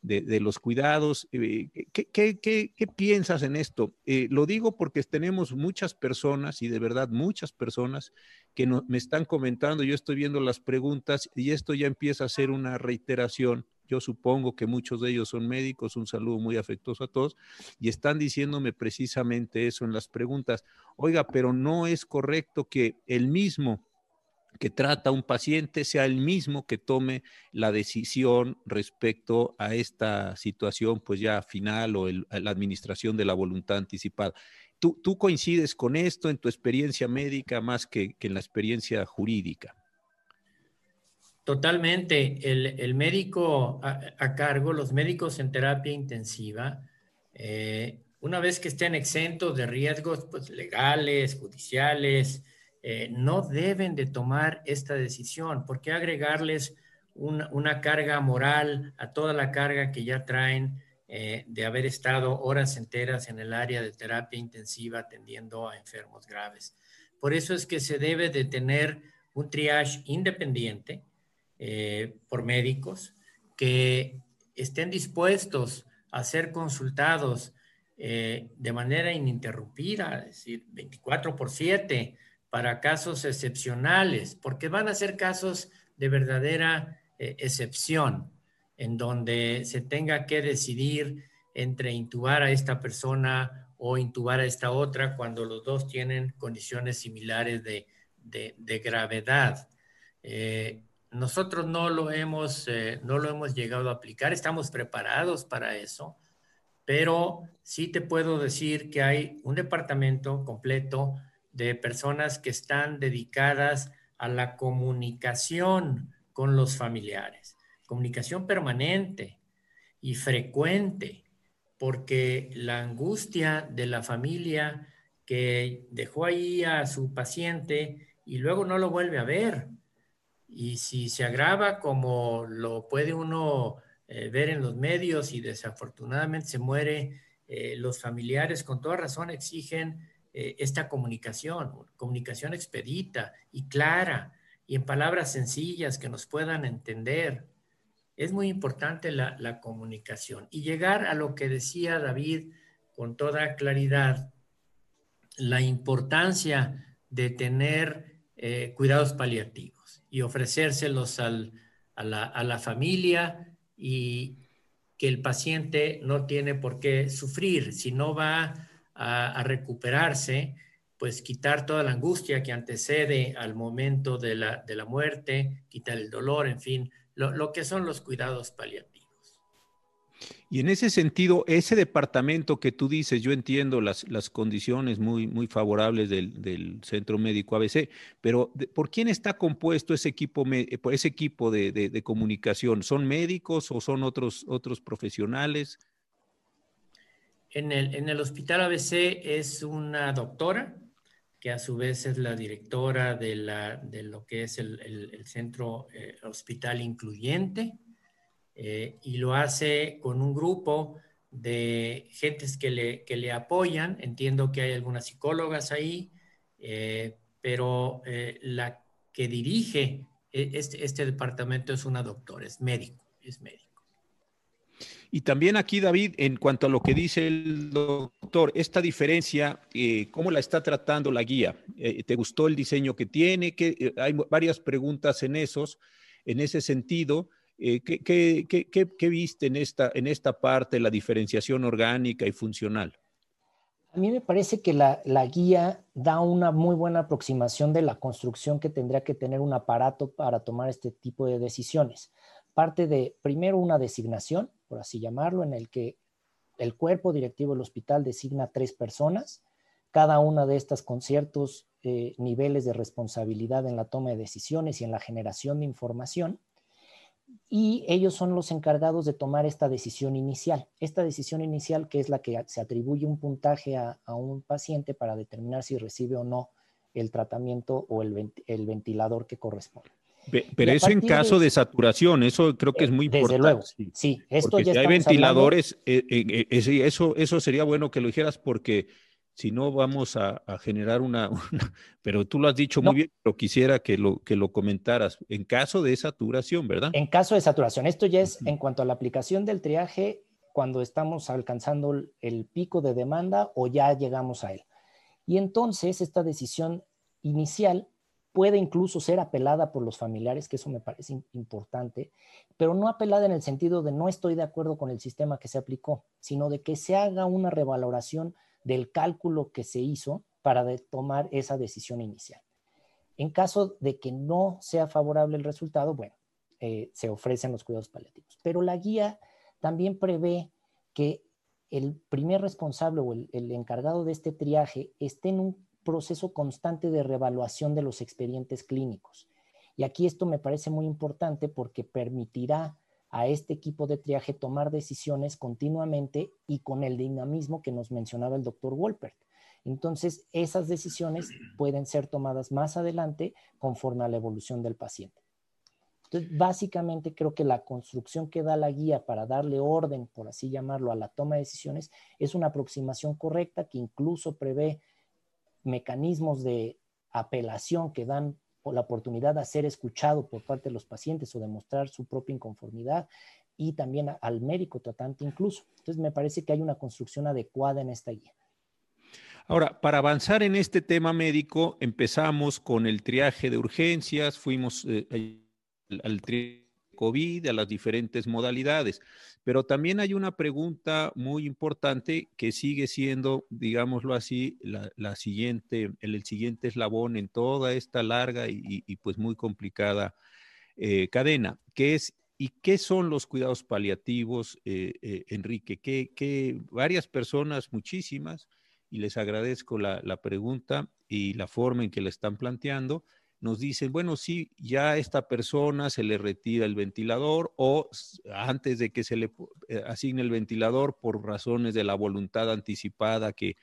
de, los cuidados. Eh, ¿qué, piensas en esto? Eh, lo digo porque tenemos muchas personas, y de verdad muchas personas, que me están comentando, yo estoy viendo las preguntas y esto ya empieza a ser una reiteración yo supongo que muchos de ellos son médicos, un saludo muy afectuoso a todos, y están diciéndome precisamente eso en las preguntas. Oiga, pero no es correcto que el mismo que trata a un paciente sea el mismo que tome la decisión respecto a esta situación, pues ya final o la administración de la voluntad anticipada. ¿Tú, ¿Tú, coincides con esto en tu experiencia médica más que, que en la experiencia jurídica? Totalmente. El, médico a, cargo, los médicos en terapia intensiva, eh, una vez que estén exentos de riesgos pues, legales, judiciales, eh, no deben de tomar esta decisión. ¿Por qué agregarles una, carga moral a toda la carga que ya traen eh, de haber estado horas enteras en el área de terapia intensiva atendiendo a enfermos graves? Por eso es que se debe de tener un triage independiente eh, por médicos que estén dispuestos a ser consultados de manera ininterrumpida, es decir, 24 por 7 para casos excepcionales, porque van a ser casos de verdadera eh, excepción, en donde se tenga que decidir entre intubar a esta persona o intubar a esta otra cuando los dos tienen condiciones similares de, de, gravedad. Nosotros no lo hemos, eh, no lo hemos llegado a aplicar, estamos preparados para eso, pero sí te puedo decir que hay un departamento completo de personas que están dedicadas a la comunicación con los familiares, comunicación permanente y frecuente, porque la angustia de la familia que dejó ahí a su paciente y luego no lo vuelve a ver, y si se agrava como lo puede uno eh, ver en los medios y desafortunadamente se muere, eh, los familiares con toda razón exigen eh, esta comunicación, comunicación expedita y clara y en palabras sencillas que nos puedan entender. es muy importante la, comunicación y llegar a lo que decía David con toda claridad, la importancia de tener eh, cuidados paliativos y ofrecérselos a, la, familia y que el paciente no tiene por qué sufrir, si no va a, recuperarse, pues quitar toda la angustia que antecede al momento de la, de la muerte, quitar el dolor, en fin, lo, que son los cuidados paliativos. Y en ese sentido, ese departamento que tú dices, yo entiendo las, las condiciones muy, muy favorables del, Centro Médico ABC, pero ¿por quién está compuesto ese equipo, ese equipo de, comunicación? ¿Son médicos o son otros, otros profesionales? En el, Hospital ABC es una doctora, que a su vez es la directora de, lo que es el, Centro eh, Hospital Incluyente, eh, y lo hace con un grupo de gentes que le, que le apoyan. Entiendo que hay algunas psicólogas ahí, eh, pero la que dirige este, este departamento es una doctora, es médico, es médico. Y también aquí, David, en cuanto a lo que dice el doctor, esta diferencia, eh, ¿cómo la está tratando la guía? Eh, ¿Te gustó el diseño que tiene? Que, eh, hay varias preguntas en esos, en ese sentido. ¿qué, viste en esta, en esta parte, la diferenciación orgánica y funcional? A mí me parece que la, la, guía da una muy buena aproximación de la construcción que tendría que tener un aparato para tomar este tipo de decisiones. Parte de, primero, una designación, por así llamarlo, en el que el cuerpo directivo del hospital designa tres personas, cada una de estas con ciertos eh, niveles de responsabilidad en la toma de decisiones y en la generación de información, y ellos son los encargados de tomar esta decisión inicial. Esta decisión inicial que es la que se atribuye un puntaje a, un paciente para determinar si recibe o no el tratamiento o el ventilador que corresponde. Pero eso en caso de, saturación, eso creo que es muy importante. Desde luego, sí. Esto porque si hay ventiladores, eh, eh, eh, eso, eso sería bueno que lo dijeras porque si no vamos a, generar una, Pero tú lo has dicho muy bien, pero quisiera que lo, que lo comentaras. En caso de saturación, ¿verdad? En caso de saturación. Esto ya es en cuanto a la aplicación del triaje cuando estamos alcanzando el pico de demanda o ya llegamos a él. Y entonces esta decisión inicial puede incluso ser apelada por los familiares, que eso me parece importante, pero no apelada en el sentido de no estoy de acuerdo con el sistema que se aplicó, sino de que se haga una revaloración del cálculo que se hizo para tomar esa decisión inicial. En caso de que no sea favorable el resultado, bueno, eh, se ofrecen los cuidados paliativos. Pero la guía también prevé que el primer responsable o el, el encargado de este triaje esté en un proceso constante de revaluación de los expedientes clínicos. Y aquí esto me parece muy importante porque permitirá a este equipo de triaje tomar decisiones continuamente y con el dinamismo que nos mencionaba el doctor Wolpert. Entonces, esas decisiones pueden ser tomadas más adelante conforme a la evolución del paciente. Entonces, básicamente creo que la construcción que da la guía para darle orden, por así llamarlo, a la toma de decisiones es una aproximación correcta que incluso prevé mecanismos de apelación que dan la oportunidad de ser escuchado por parte de los pacientes o demostrar su propia inconformidad y también al médico tratante incluso. Entonces me parece que hay una construcción adecuada en esta guía. Ahora, para avanzar en este tema médico, empezamos con el triaje de urgencias, fuimos eh, al triaje COVID, a las diferentes modalidades. Pero también hay una pregunta muy importante que sigue siendo, digámoslo así, la, siguiente, el, siguiente eslabón en toda esta larga y, pues muy complicada eh, cadena, que es ¿Y qué son los cuidados paliativos, eh, eh, Enrique? Que, varias personas, muchísimas, y les agradezco la, la, pregunta y la forma en que la están planteando, nos dicen, bueno, sí, ya a esta persona se le retira el ventilador o antes de que se le eh, asigne el ventilador por razones de la voluntad anticipada que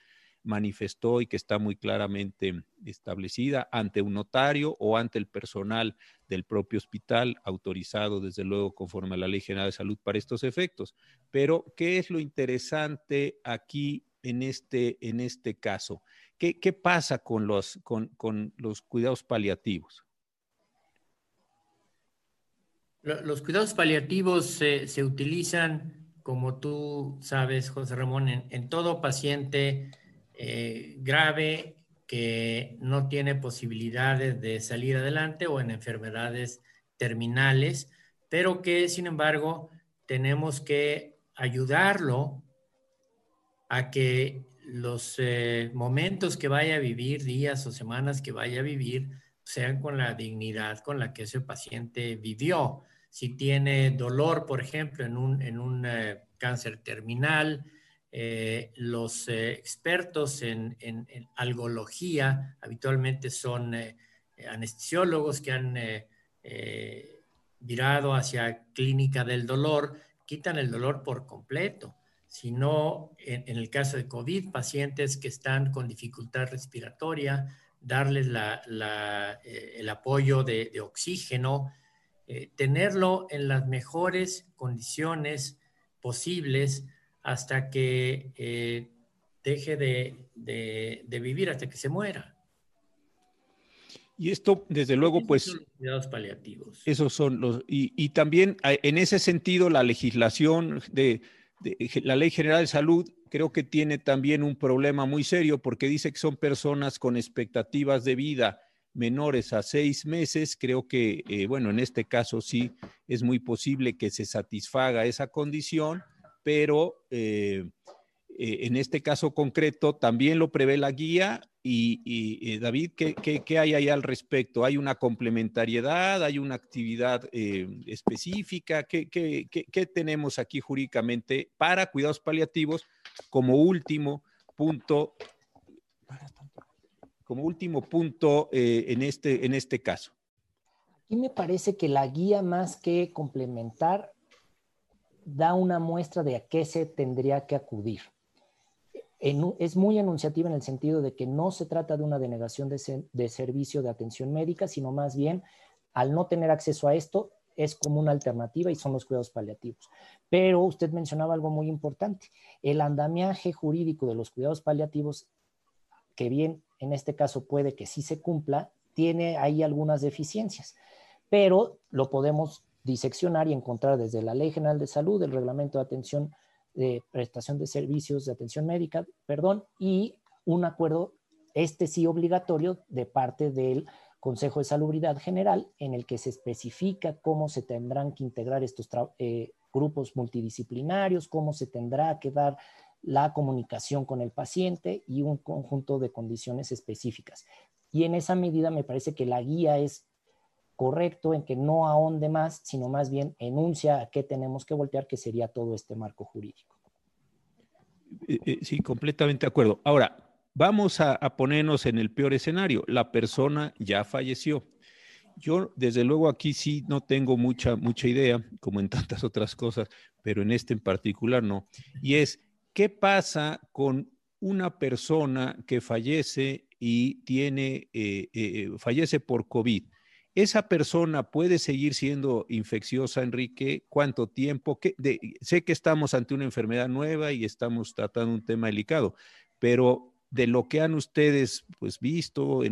manifestó y que está muy claramente establecida ante un notario o ante el personal del propio hospital, autorizado desde luego conforme a la Ley General de Salud para estos efectos. Pero, ¿qué es lo interesante aquí en este, en este caso? ¿Qué, pasa con los, cuidados paliativos? Los cuidados paliativos se, utilizan, como tú sabes, José Ramón, en, todo paciente eh, grave que no tiene posibilidades de salir adelante o en enfermedades terminales, pero que, sin embargo, tenemos que ayudarlo a que los eh, momentos que vaya a vivir, días o semanas que vaya a vivir, sean con la dignidad con la que ese paciente vivió si tiene dolor, por ejemplo, en un, eh, cáncer terminal. Eh, los expertos en, algología habitualmente son anestesiólogos que han virado hacia clínica del dolor, quitan el dolor por completo. Si no, en, el caso de COVID, pacientes que están con dificultad respiratoria, darles el apoyo de oxígeno, eh, tenerlo en las mejores condiciones posibles hasta que eh, deje de, vivir, hasta que se muera. Y esto, desde luego, pues... Son los cuidados paliativos. Esos son los... Y, también en ese sentido, la legislación de, la Ley General de Salud creo que tiene también un problema muy serio porque dice que son personas con expectativas de vida menores a seis meses, creo que, eh, bueno, en este caso sí es muy posible que se satisfaga esa condición, pero eh, eh, en este caso concreto también lo prevé la guía. Y, David, ¿qué, ¿qué, hay ahí al respecto? ¿Hay una complementariedad? ¿Hay una actividad específica? ¿Qué, ¿Qué tenemos aquí jurídicamente para cuidados paliativos como último punto como último punto eh, en, este, en este caso? Aquí me parece que la guía más que complementar da una muestra de a qué se tendría que acudir. Es muy enunciativa en el sentido de que no se trata de una denegación de, de servicio de atención médica, sino más bien al no tener acceso a esto, es como una alternativa y son los cuidados paliativos. Pero usted mencionaba algo muy importante, el andamiaje jurídico de los cuidados paliativos, que bien en este caso puede que sí se cumpla, tiene ahí algunas deficiencias, pero lo podemos diseccionar y encontrar desde la Ley General de Salud, el Reglamento de Atención de Prestación de Servicios de Atención Médica, perdón, y un acuerdo, este sí obligatorio, de parte del Consejo de Salubridad General, en el que se especifica cómo se tendrán que integrar estos eh, grupos multidisciplinarios, cómo se tendrá que dar la comunicación con el paciente y un conjunto de condiciones específicas. Y en esa medida me parece que la guía es correcto en que no ahonde más, sino más bien enuncia a qué tenemos que voltear, que sería todo este marco jurídico. Eh, eh, sí, completamente de acuerdo. Ahora, vamos a, ponernos en el peor escenario. La persona ya falleció. Yo, desde luego, aquí sí no tengo mucha, mucha idea, como en tantas otras cosas, pero en este en particular no. Y es, ¿Qué pasa con una persona que fallece y tiene, eh, fallece por COVID? ¿Esa persona puede seguir siendo infecciosa, Enrique? ¿Cuánto tiempo? sé que estamos ante una enfermedad nueva y estamos tratando un tema delicado, pero de lo que han ustedes pues visto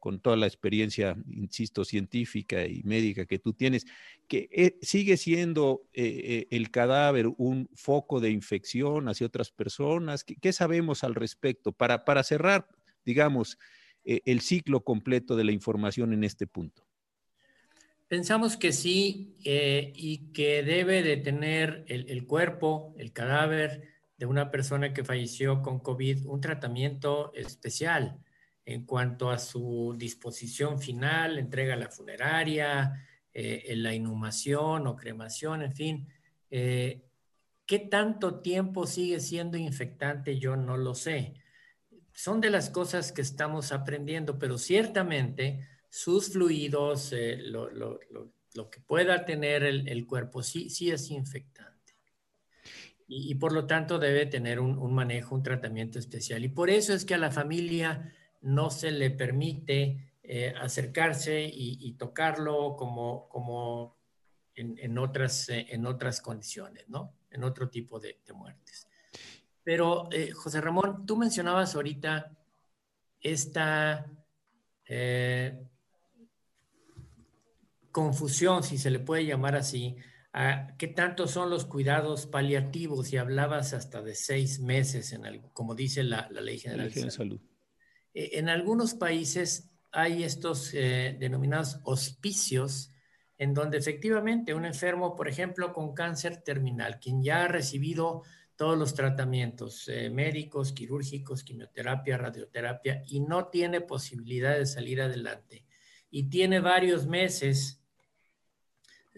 con toda la experiencia, insisto, científica y médica que tú tienes, que eh, sigue siendo eh, eh, el cadáver un foco de infección hacia otras personas. ¿Qué, sabemos al respecto? Para cerrar, digamos, el ciclo completo de la información en este punto. Pensamos que sí y que debe de tener el cuerpo, el cadáver, de una persona que falleció con COVID un tratamiento especial en cuanto a su disposición final, entrega a la funeraria, eh, la inhumación o cremación, en fin. Eh, ¿Qué tanto tiempo sigue siendo infectante? Yo no lo sé. Son de las cosas que estamos aprendiendo, pero ciertamente sus fluidos, eh, lo, que pueda tener el, el, cuerpo, sí, sí es infectante y, por lo tanto debe tener un, manejo, un tratamiento especial. Y por eso es que a la familia no se le permite eh, acercarse y, tocarlo como, como en, otras, eh, en otras condiciones, ¿no? En otro tipo de, muertes. Pero, José Ramón, tú mencionabas ahorita esta confusión, si se le puede llamar así, a qué tanto son los cuidados paliativos y hablabas hasta de seis meses, en el, como dice la, Ley General de Salud. Eh, en algunos países hay estos eh, denominados hospicios, en donde efectivamente un enfermo, por ejemplo, con cáncer terminal, quien ya ha recibido todos los tratamientos eh, médicos, quirúrgicos, quimioterapia, radioterapia, y no tiene posibilidad de salir adelante, y tiene varios meses,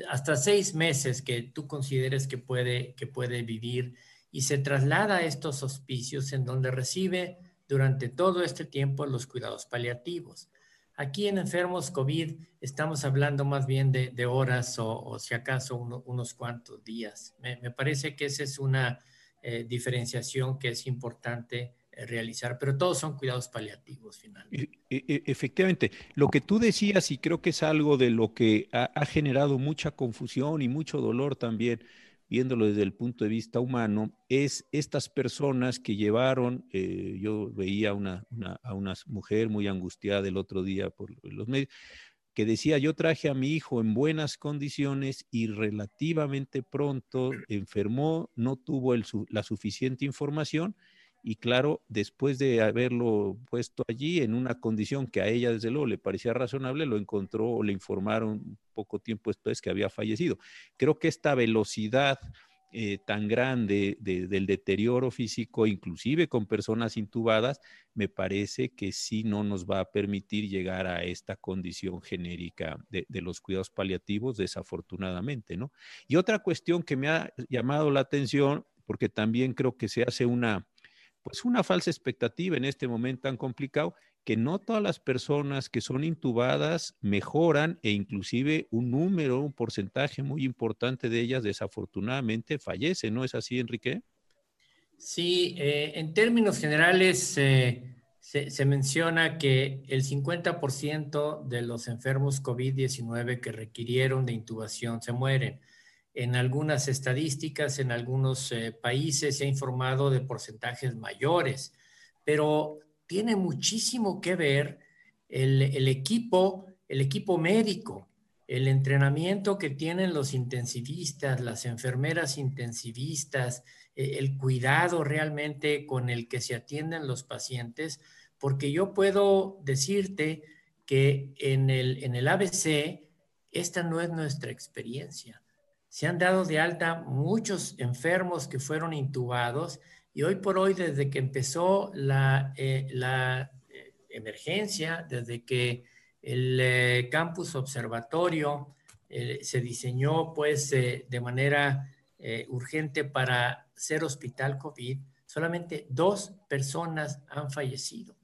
hasta seis meses que tú consideres que puede, que puede vivir, y se traslada a estos hospicios en donde recibe durante todo este tiempo los cuidados paliativos. Aquí en enfermos COVID estamos hablando más bien de, horas o, si acaso unos cuantos días. Me, parece que esa es una eh, diferenciación que es importante realizar, pero todos son cuidados paliativos finalmente. E, e, e, efectivamente, lo que tú decías y creo que es algo de lo que ha generado mucha confusión y mucho dolor también viéndolo desde el punto de vista humano, es estas personas que llevaron, eh, yo veía una, a una mujer muy angustiada el otro día por los medios, que decía, yo traje a mi hijo en buenas condiciones y relativamente pronto enfermó, no tuvo la suficiente información y claro, después de haberlo puesto allí en una condición que a ella desde luego le parecía razonable, lo encontró o le informaron poco tiempo después que había fallecido. Creo que esta velocidad eh, tan grande del deterioro físico, inclusive con personas intubadas, me parece que sí no nos va a permitir llegar a esta condición genérica de, de, los cuidados paliativos, desafortunadamente, ¿no? Y otra cuestión que me ha llamado la atención, porque también creo que se hace una pues una falsa expectativa en este momento tan complicado que no todas las personas que son intubadas mejoran e inclusive un número, un porcentaje muy importante de ellas desafortunadamente fallece, ¿no es así, Enrique? Sí, eh, en términos generales eh, se, se, menciona que el 50% de los enfermos COVID-19 que requirieron de intubación se mueren en algunas estadísticas, en algunos eh, países se ha informado de porcentajes mayores, pero tiene muchísimo que ver el, equipo, el equipo médico, el entrenamiento que tienen los intensivistas, las enfermeras intensivistas, e, el cuidado realmente con el que se atienden los pacientes, porque yo puedo decirte que en el, en el ABC esta no es nuestra experiencia se han dado de alta muchos enfermos que fueron intubados y hoy por hoy, desde que empezó la, eh, eh, emergencia, desde que el eh, campus observatorio se diseñó pues de manera urgente para ser hospital COVID, solamente dos personas han fallecido.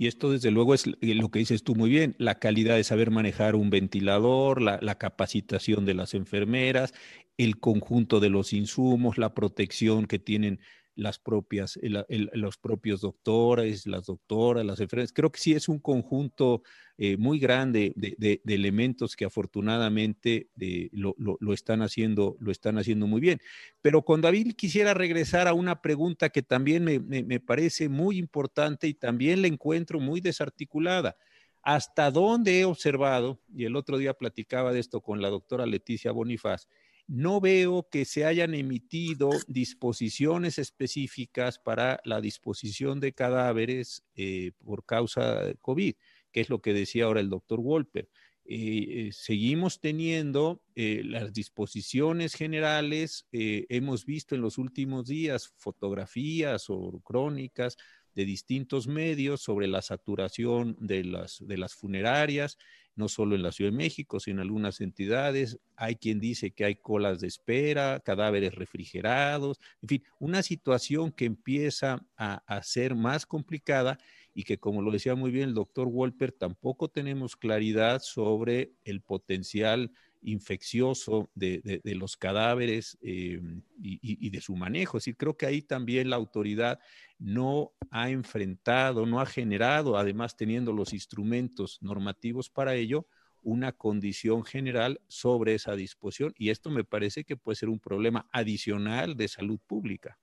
Y esto, desde luego, es lo que dices tú muy bien, la calidad de saber manejar un ventilador, la, capacitación de las enfermeras, el conjunto de los insumos, la protección que tienen las propias, los propios doctores, las doctoras, las enfermeras. Creo que sí es un conjunto eh, muy grande de, elementos que afortunadamente eh, lo, están haciendo, lo están haciendo muy bien. Pero con David quisiera regresar a una pregunta que también me, me parece muy importante y también la encuentro muy desarticulada. ¿Hasta dónde he observado, y el otro día platicaba de esto con la doctora Leticia Bonifaz, no veo que se hayan emitido disposiciones específicas para la disposición de cadáveres eh, por causa de COVID, que es lo que decía ahora el doctor Wolper. Eh, eh, seguimos teniendo las disposiciones generales, hemos visto en los últimos días fotografías o crónicas de distintos medios sobre la saturación de las, de las funerarias, no solo en la Ciudad de México, sino en algunas entidades. Hay quien dice que hay colas de espera, cadáveres refrigerados, en fin, una situación que empieza a, a ser más complicada y que, como lo decía muy bien el doctor Wolper, tampoco tenemos claridad sobre el potencial infeccioso de, los cadáveres eh, y, de su manejo. Es decir, creo que ahí también la autoridad no ha enfrentado, no ha generado, además teniendo los instrumentos normativos para ello, una condición general sobre esa disposición. Y esto me parece que puede ser un problema adicional de salud pública.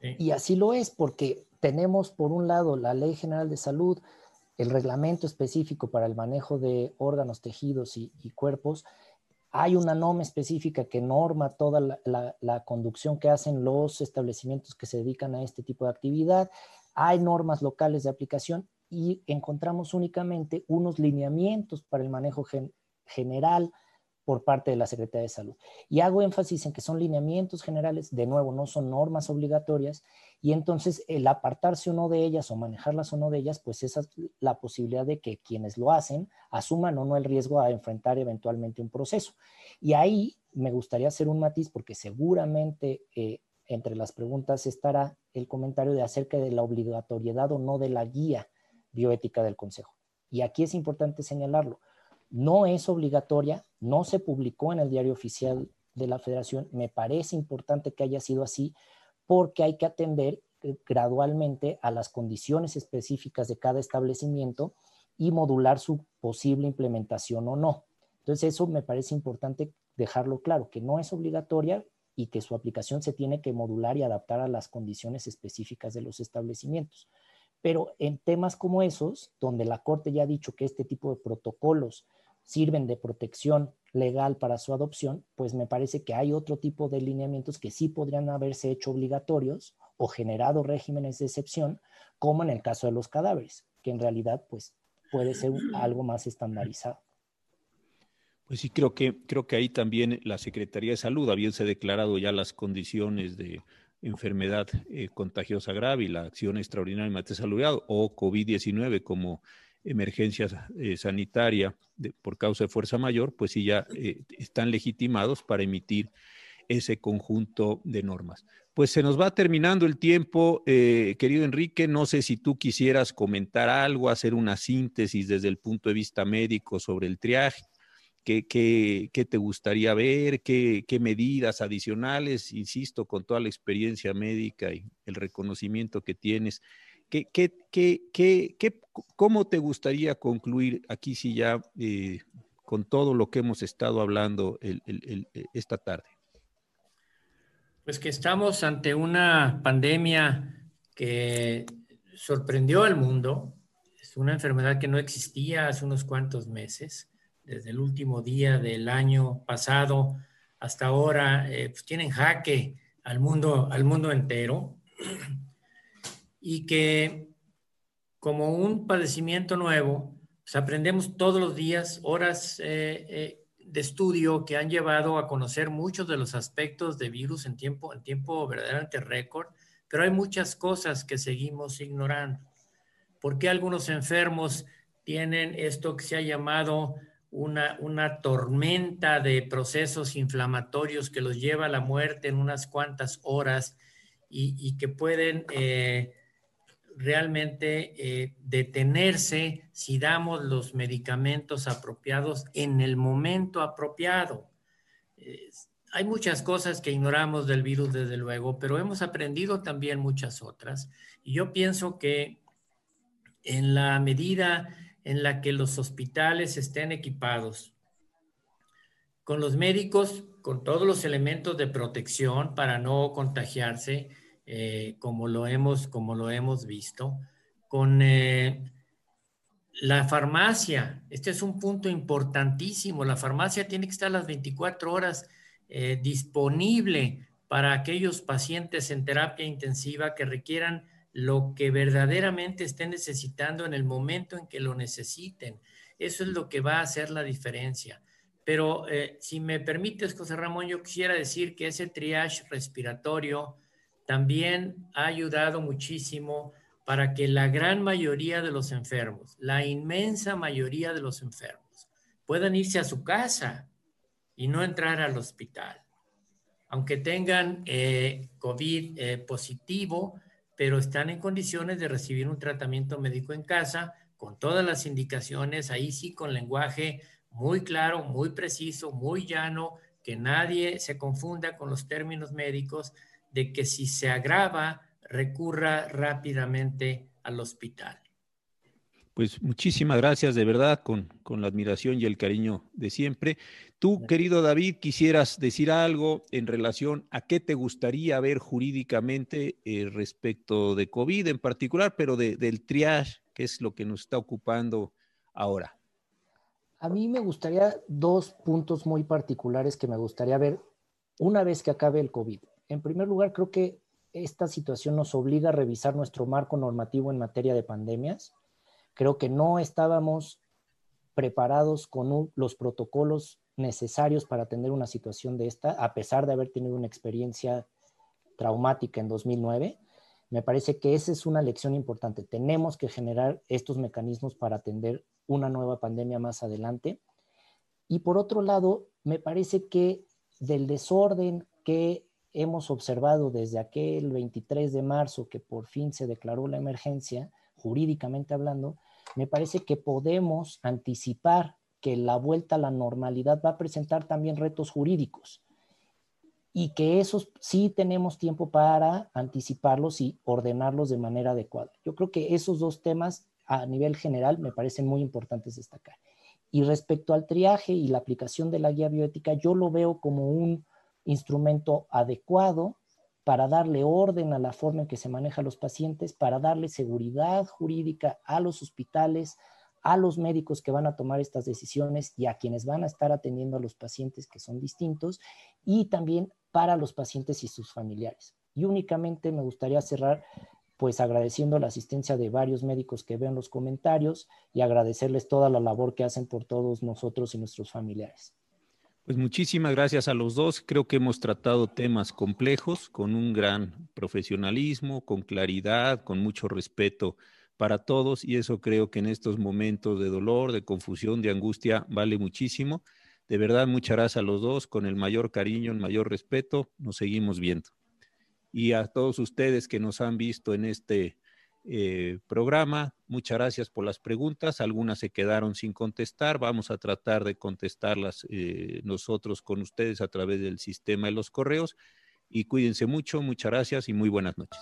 Y así lo es, porque tenemos por un lado la Ley General de Salud, el reglamento específico para el manejo de órganos, tejidos y, cuerpos, hay una norma específica que norma toda la, conducción que hacen los establecimientos que se dedican a este tipo de actividad. Hay normas locales de aplicación y encontramos únicamente unos lineamientos para el manejo general por parte de la Secretaría de Salud. Y hago énfasis en que son lineamientos generales, de nuevo, no son normas obligatorias, y entonces el apartarse o no de ellas o manejarlas o no de ellas, pues esa es la posibilidad de que quienes lo hacen asuman o no el riesgo a enfrentar eventualmente un proceso. Y ahí me gustaría hacer un matiz porque seguramente eh, entre las preguntas estará el comentario de acerca de la obligatoriedad o no de la guía bioética del Consejo. Y aquí es importante señalarlo. No es obligatoria, no se publicó en el diario oficial de la federación. Me parece importante que haya sido así porque hay que atender eh, gradualmente a las condiciones específicas de cada establecimiento y modular su posible implementación o no. Entonces eso me parece importante dejarlo claro, que no es obligatoria y que su aplicación se tiene que modular y adaptar a las condiciones específicas de los establecimientos. Pero en temas como esos, donde la Corte ya ha dicho que este tipo de protocolos sirven de protección legal para su adopción, pues me parece que hay otro tipo de lineamientos que sí podrían haberse hecho obligatorios o generado regímenes de excepción, como en el caso de los cadáveres, que en realidad pues puede ser algo más estandarizado. Pues sí, creo que, creo que ahí también la Secretaría de Salud, habiéndose declarado ya las condiciones de enfermedad eh, contagiosa grave y la acción extraordinaria de salud o COVID-19 como emergencia eh, sanitaria por causa de fuerza mayor, pues sí ya eh, están legitimados para emitir ese conjunto de normas. Pues se nos va terminando el tiempo, querido Enrique. No sé si tú quisieras comentar algo, hacer una síntesis desde el punto de vista médico sobre el triaje ¿Qué, te gustaría ver? ¿Qué, medidas adicionales? Insisto, con toda la experiencia médica y el reconocimiento que tienes, ¿qué, cómo te gustaría concluir aquí sí ya eh, con todo lo que hemos estado hablando eh, esta tarde? Pues que estamos ante una pandemia que sorprendió al mundo. Es una enfermedad que no existía hace unos cuantos meses desde el último día del año pasado hasta ahora, eh, pues tienen jaque al mundo, al mundo entero y que como un padecimiento nuevo, pues aprendemos todos los días horas eh, eh, de estudio que han llevado a conocer muchos de los aspectos de virus en tiempo, en tiempo verdaderamente récord, pero hay muchas cosas que seguimos ignorando. ¿Por qué algunos enfermos tienen esto que se ha llamado una, tormenta de procesos inflamatorios que los lleva a la muerte en unas cuantas horas y, que pueden eh, realmente eh, detenerse si damos los medicamentos apropiados en el momento apropiado. hay muchas cosas que ignoramos del virus, desde luego, pero hemos aprendido también muchas otras. Y yo pienso que en la medida en la que los hospitales estén equipados con los médicos, con todos los elementos de protección para no contagiarse, eh, como, lo hemos, como lo hemos visto, con eh, la farmacia. Este es un punto importantísimo. La farmacia tiene que estar las 24 horas eh, disponible para aquellos pacientes en terapia intensiva que requieran lo que verdaderamente estén necesitando en el momento en que lo necesiten. Eso es lo que va a hacer la diferencia. Pero si me permites, José Ramón, yo quisiera decir que ese triage respiratorio también ha ayudado muchísimo para que la gran mayoría de los enfermos, la inmensa mayoría de los enfermos, puedan irse a su casa y no entrar al hospital. Aunque tengan eh, COVID eh, positivo, pero están en condiciones de recibir un tratamiento médico en casa con todas las indicaciones, ahí sí con lenguaje muy claro, muy preciso, muy llano, que nadie se confunda con los términos médicos, de que si se agrava, recurra rápidamente al hospital. Pues muchísimas gracias, de verdad, con, con la admiración y el cariño de siempre. Tú, querido David, quisieras decir algo en relación a qué te gustaría ver jurídicamente eh, respecto de COVID en particular, pero del triage ¿Qué es lo que nos está ocupando ahora? A mí me gustaría dos puntos muy particulares que me gustaría ver una vez que acabe el COVID. En primer lugar, creo que esta situación nos obliga a revisar nuestro marco normativo en materia de pandemias. Creo que no estábamos preparados con los protocolos necesarios para tener una situación de esta, a pesar de haber tenido una experiencia traumática en 2009. Me parece que esa es una lección importante. Tenemos que generar estos mecanismos para atender una nueva pandemia más adelante. Y por otro lado, me parece que del desorden que hemos observado desde aquel 23 de marzo que por fin se declaró la emergencia, jurídicamente hablando, me parece que podemos anticipar que la vuelta a la normalidad va a presentar también retos jurídicos y que esos sí tenemos tiempo para anticiparlos y ordenarlos de manera adecuada. Yo creo que esos dos temas a nivel general me parecen muy importantes destacar. Y respecto al triaje y la aplicación de la guía bioética, yo lo veo como un instrumento adecuado para darle orden a la forma en que se maneja a los pacientes, para darle seguridad jurídica a los hospitales, a los médicos que van a tomar estas decisiones y a quienes van a estar atendiendo a los pacientes que son distintos y también para los pacientes y sus familiares. Y únicamente me gustaría cerrar pues agradeciendo la asistencia de varios médicos que ven los comentarios y agradecerles toda la labor que hacen por todos nosotros y nuestros familiares. Pues muchísimas gracias a los dos. Creo que hemos tratado temas complejos con un gran profesionalismo, con claridad, con mucho respeto para todos y eso creo que en estos momentos de dolor, de confusión, de angustia vale muchísimo. De verdad, muchas gracias a los dos, con el mayor cariño, el mayor respeto, nos seguimos viendo. Y a todos ustedes que nos han visto en este eh, programa. Muchas gracias por las preguntas. Algunas se quedaron sin contestar. Vamos a tratar de contestarlas eh, nosotros con ustedes a través del sistema de los correos. Y cuídense mucho. Muchas gracias y muy buenas noches.